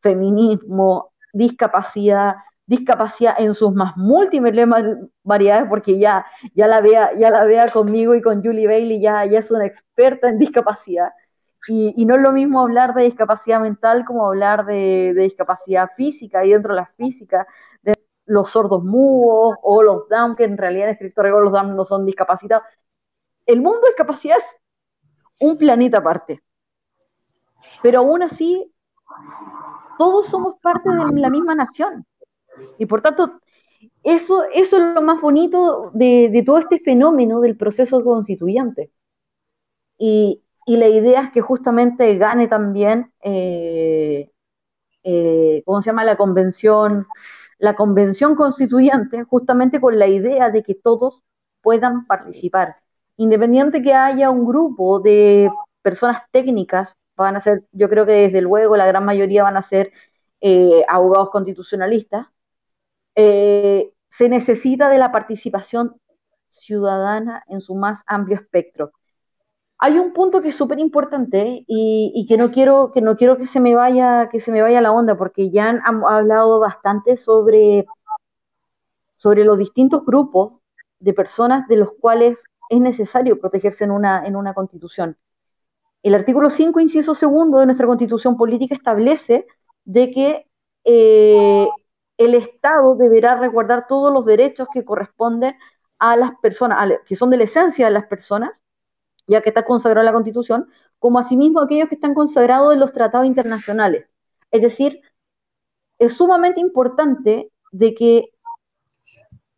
feminismo, discapacidad, discapacidad en sus más múltiples variedades, porque ya, ya, la vea, ya la vea conmigo y con Julie Bailey, ya, ya es una experta en discapacidad. Y, no es lo mismo hablar de discapacidad mental como hablar de, discapacidad física, y dentro de la física, de los sordos mudos o los Down, que en realidad en estricto rigor los Down no son discapacitados. El mundo de discapacidad es un planeta aparte. Pero aún así, todos somos parte de la misma nación. Y por tanto, eso, eso es lo más bonito de, todo este fenómeno del proceso constituyente. Y, la idea es que justamente gane también, eh, eh, ¿cómo se llama? La convención, la convención constituyente, justamente con la idea de que todos puedan participar. Independiente que haya un grupo de personas técnicas, van a ser, yo creo que desde luego la gran mayoría van a ser eh, abogados constitucionalistas, eh, se necesita de la participación ciudadana en su más amplio espectro. Hay un punto que es súper importante y, que no quiero que no quiero que se me vaya que se me vaya la onda porque ya han, hablado bastante sobre sobre los distintos grupos de personas de los cuales es necesario protegerse en una, en una constitución. El artículo 5, inciso segundo de nuestra constitución política establece de que eh, el Estado deberá resguardar todos los derechos que corresponden a las personas, que son de la esencia de las personas, ya que está consagrado en la Constitución, como asimismo aquellos que están consagrados en los tratados internacionales. Es decir, es sumamente importante de que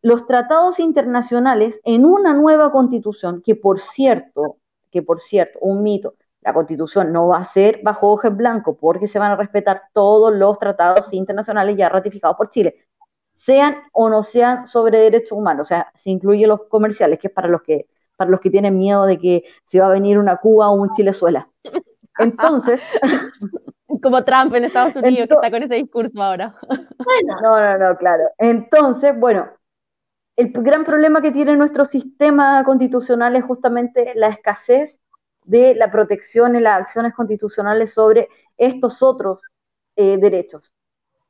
los tratados internacionales en una nueva constitución, que por cierto, que por cierto, un mito, la constitución no va a ser bajo hoja en blanco porque se van a respetar todos los tratados internacionales ya ratificados por Chile, sean o no sean sobre derechos humanos, o sea, se incluye los comerciales, que es para los que, para los que tienen miedo de que se va a venir una Cuba o un Chilezuela. Entonces... Como Trump en Estados Unidos, que está con ese discurso ahora. Bueno. No, no, no, claro. Entonces, bueno, el gran problema que tiene nuestro sistema constitucional es justamente la escasez de la protección en las acciones constitucionales sobre estos otros eh, derechos.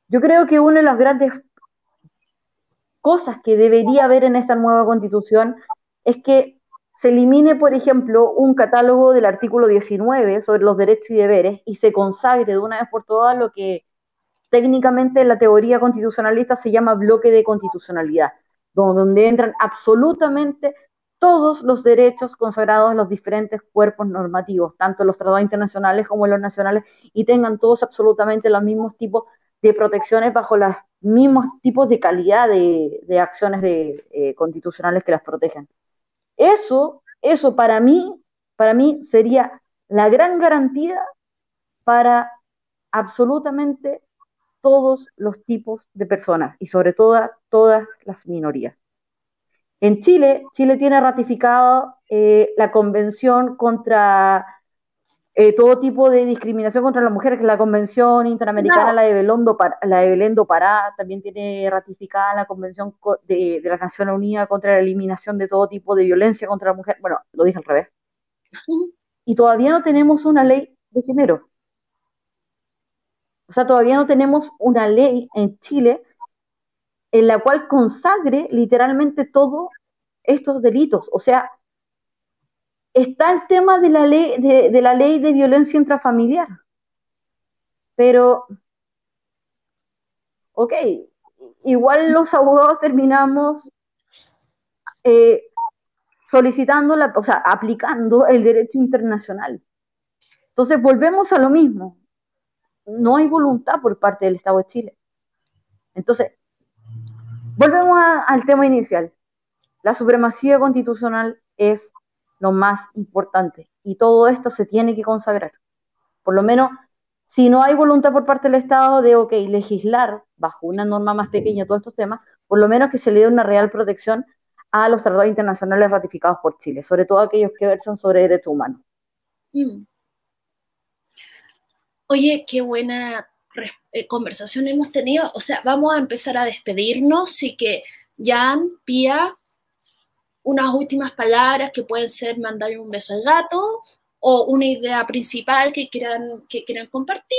Yo creo que una de las grandes cosas que debería haber en esta nueva constitución es que se elimine, por ejemplo, un catálogo del artículo 19 sobre los derechos y deberes y se consagre de una vez por todas lo que técnicamente en la teoría constitucionalista se llama bloque de constitucionalidad, donde entran absolutamente todos los derechos consagrados en los diferentes cuerpos normativos, tanto los tratados internacionales como en los nacionales, y tengan todos absolutamente los mismos tipos de protecciones bajo los mismos tipos de calidad de, acciones eh, constitucionales que las protegen. Eso, eso para mí, para mí sería la gran garantía para absolutamente todos los tipos de personas y sobre todo todas las minorías. En Chile, Chile tiene ratificado eh, la Convención contra eh, todo tipo de discriminación contra las mujeres, que es la Convención Interamericana, la, de Belondo, la de Belendo Pará, también tiene ratificada la Convención de, de las Naciones Unidas contra la eliminación de todo tipo de violencia contra la mujer. Bueno, lo dije al revés. Y todavía no tenemos una ley de género. O sea, todavía no tenemos una ley en Chile en la cual consagre literalmente todos estos delitos. O sea, está el tema de la ley de, la ley de violencia intrafamiliar. Pero, ok, igual los abogados terminamos eh, solicitando, la, o sea, aplicando el derecho internacional. Entonces, volvemos a lo mismo. No hay voluntad por parte del Estado de Chile. Entonces, volvemos al tema inicial. La supremacía constitucional es lo más importante y todo esto se tiene que consagrar. Por lo menos, si no hay voluntad por parte del Estado de, ok, legislar bajo una norma más pequeña todos estos temas, por lo menos que se le dé una real protección a los tratados internacionales ratificados por Chile, sobre todo aquellos que versan sobre derechos humanos. Mm. Oye, qué buena eh, conversación hemos tenido. O sea, vamos a empezar a despedirnos y que Jan, Pía, unas últimas palabras que pueden ser mandarle un beso al gato o una idea principal que quieran, que quieran compartir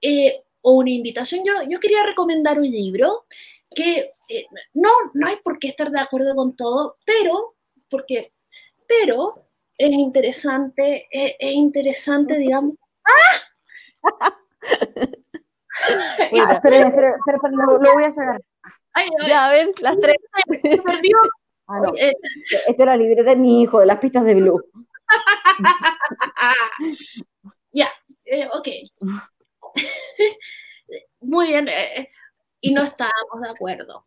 eh, o una invitación. Yo, yo quería recomendar un libro que eh, no, no hay por qué estar de acuerdo con todo, pero, porque, pero es interesante, es, interesante, digamos. espera, espera, lo, voy a sacar. ya ven, las tres. Perdió. Ah, no. Eh, Esta era libre de mi hijo, de las pistas de Blue. ya, eh, ok. Muy bien y no estábamos de acuerdo.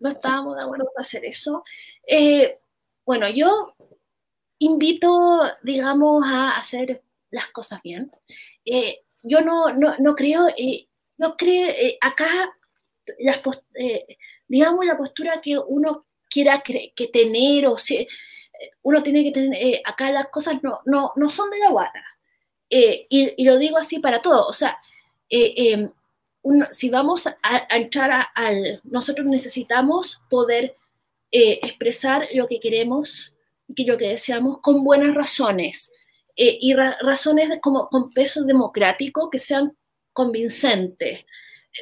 No estábamos de acuerdo para hacer eso. Eh, bueno, yo invito, digamos, a hacer las cosas bien. Eh, yo no, no, no creo, eh, no creo, acá, las digamos, la postura que uno quiera que tener o si, uno tiene que tener, acá las cosas no, no, no son de la guata. Y, y, lo digo así para todo, o sea, si vamos a, entrar al, nosotros necesitamos poder eh, expresar lo que queremos y lo que deseamos con buenas razones eh, y razones como con peso democrático que sean convincentes.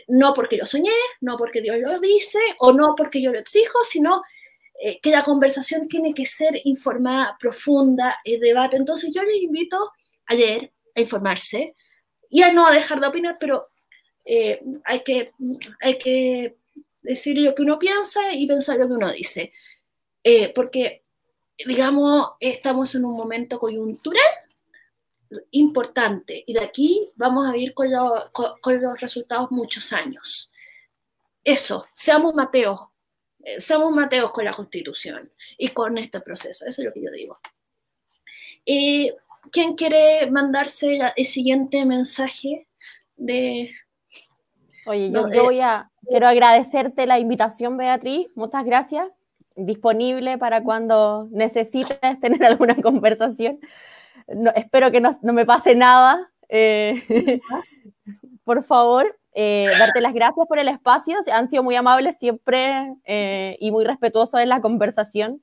No porque yo soñé, no porque Dios lo dice o no porque yo lo exijo, sino eh, que la conversación tiene que ser informada, profunda, el debate. Entonces yo les invito a leer, a informarse y a no dejar de opinar, pero eh, hay, que, hay que decir lo que uno piensa y pensar lo que uno dice. Eh, porque, digamos, estamos en un momento coyuntural importante y de aquí vamos a vivir con, con, los resultados muchos años. Eso, seamos Mateos, eh, seamos Mateos con la Constitución y con este proceso, eso es lo que yo digo. ¿Quién quiere mandarse el siguiente mensaje de, Oye, yo, eh, voy a, quiero agradecerte la invitación, Beatriz, muchas gracias. Disponible para cuando necesites tener alguna conversación. Espero que no, me pase nada. Eh, por favor, eh, darte las gracias por el espacio. Han sido muy amables siempre y muy respetuosos en la conversación.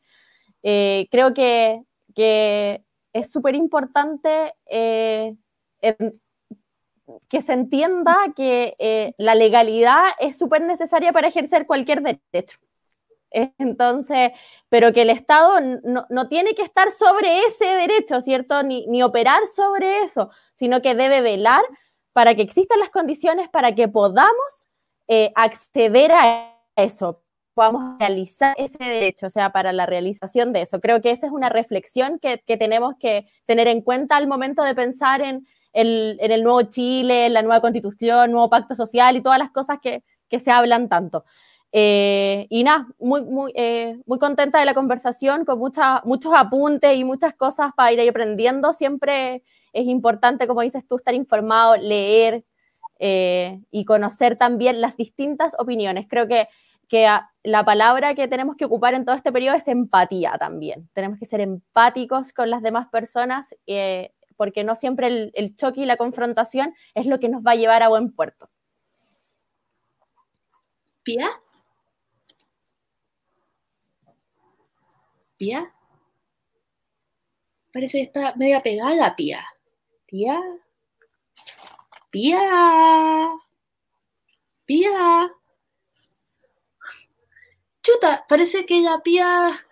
creo que, que es súper importante que se entienda que eh, la legalidad es súper necesaria para ejercer cualquier derecho. Entonces, pero que el Estado no, tiene que estar sobre ese derecho, ¿cierto? Ni, operar sobre eso, sino que debe velar para que existan las condiciones para que podamos eh, acceder a eso, podamos realizar ese derecho, o sea, para la realización de eso. Creo que esa es una reflexión que, que tenemos que tener en cuenta al momento de pensar en, en el nuevo Chile, la nueva constitución, nuevo pacto social y todas las cosas que, se hablan tanto. Eh, y nada, muy, muy, eh, muy contenta de la conversación, con muchos apuntes y muchas cosas para ir aprendiendo. Siempre es importante, como dices tú, estar informado, leer eh, y conocer también las distintas opiniones. Creo que, que la palabra que tenemos que ocupar en todo este periodo es empatía también. Tenemos que ser empáticos con las demás personas porque no siempre el, choque y la confrontación es lo que nos va a llevar a buen puerto. ¿Pía? ¿Pía? Parece que está media pegada la pía. ¿Pía? ¿Pía? ¿Pía? Chuta, parece que la pía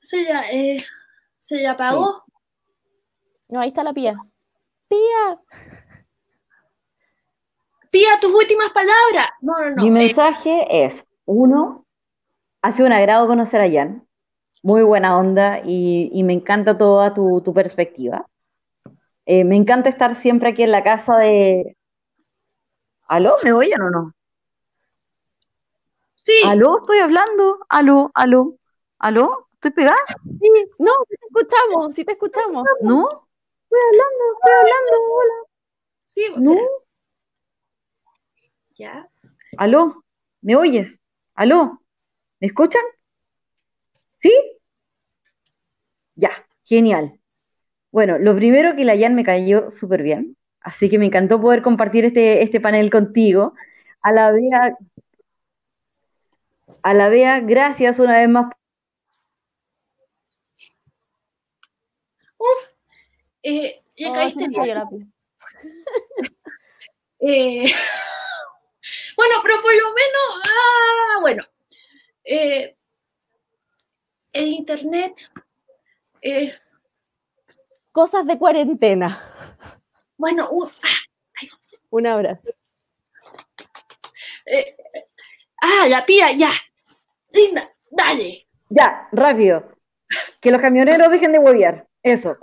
se ya, eh, se apagó. No, ahí está la pía. Pía. Pía, tus últimas palabras. No, no, no. Mi mensaje es, uno, ha sido un agrado conocer a Jan. Muy buena onda y, me encanta toda tu, perspectiva. Eh, me encanta estar siempre aquí en la casa de... ¿Aló? ¿Me oyen o no? Sí. ¿Aló? ¿Estoy hablando? ¿Aló? ¿Aló? ¿Aló? ¿Estoy pegada? Sí, no, sí te escuchamos, sí te escuchamos. ¿No? Estoy hablando, estoy hablando, hola. Sí, ¿No? Ya. ¿Aló? ¿Me oyes? ¿Aló? ¿Me escuchan? ¿Sí? Ya, genial. Bueno, lo primero que la Jan me cayó súper bien, así que me encantó poder compartir este, este panel contigo. A la Bea, a la Bea, gracias una vez más. Uf. Eh, ya Oh, caíste bien. Eh, bueno, pero por lo menos, ah, bueno, eh, el internet, eh, Cosas de cuarentena. bueno, un- Un abrazo. eh, ah, la pía, ya, linda, dale. Ya, rápido. Que los camioneros dejen de huevear. Eso.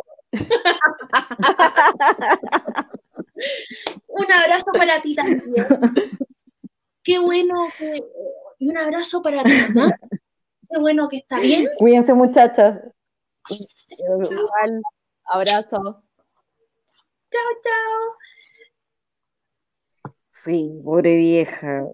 Un abrazo para ti también. Qué bueno que, y un abrazo para tu mamá. Qué bueno que está bien. Cuídense, muchachas. Igual, abrazo. Chao, chao. Sí, pobre vieja.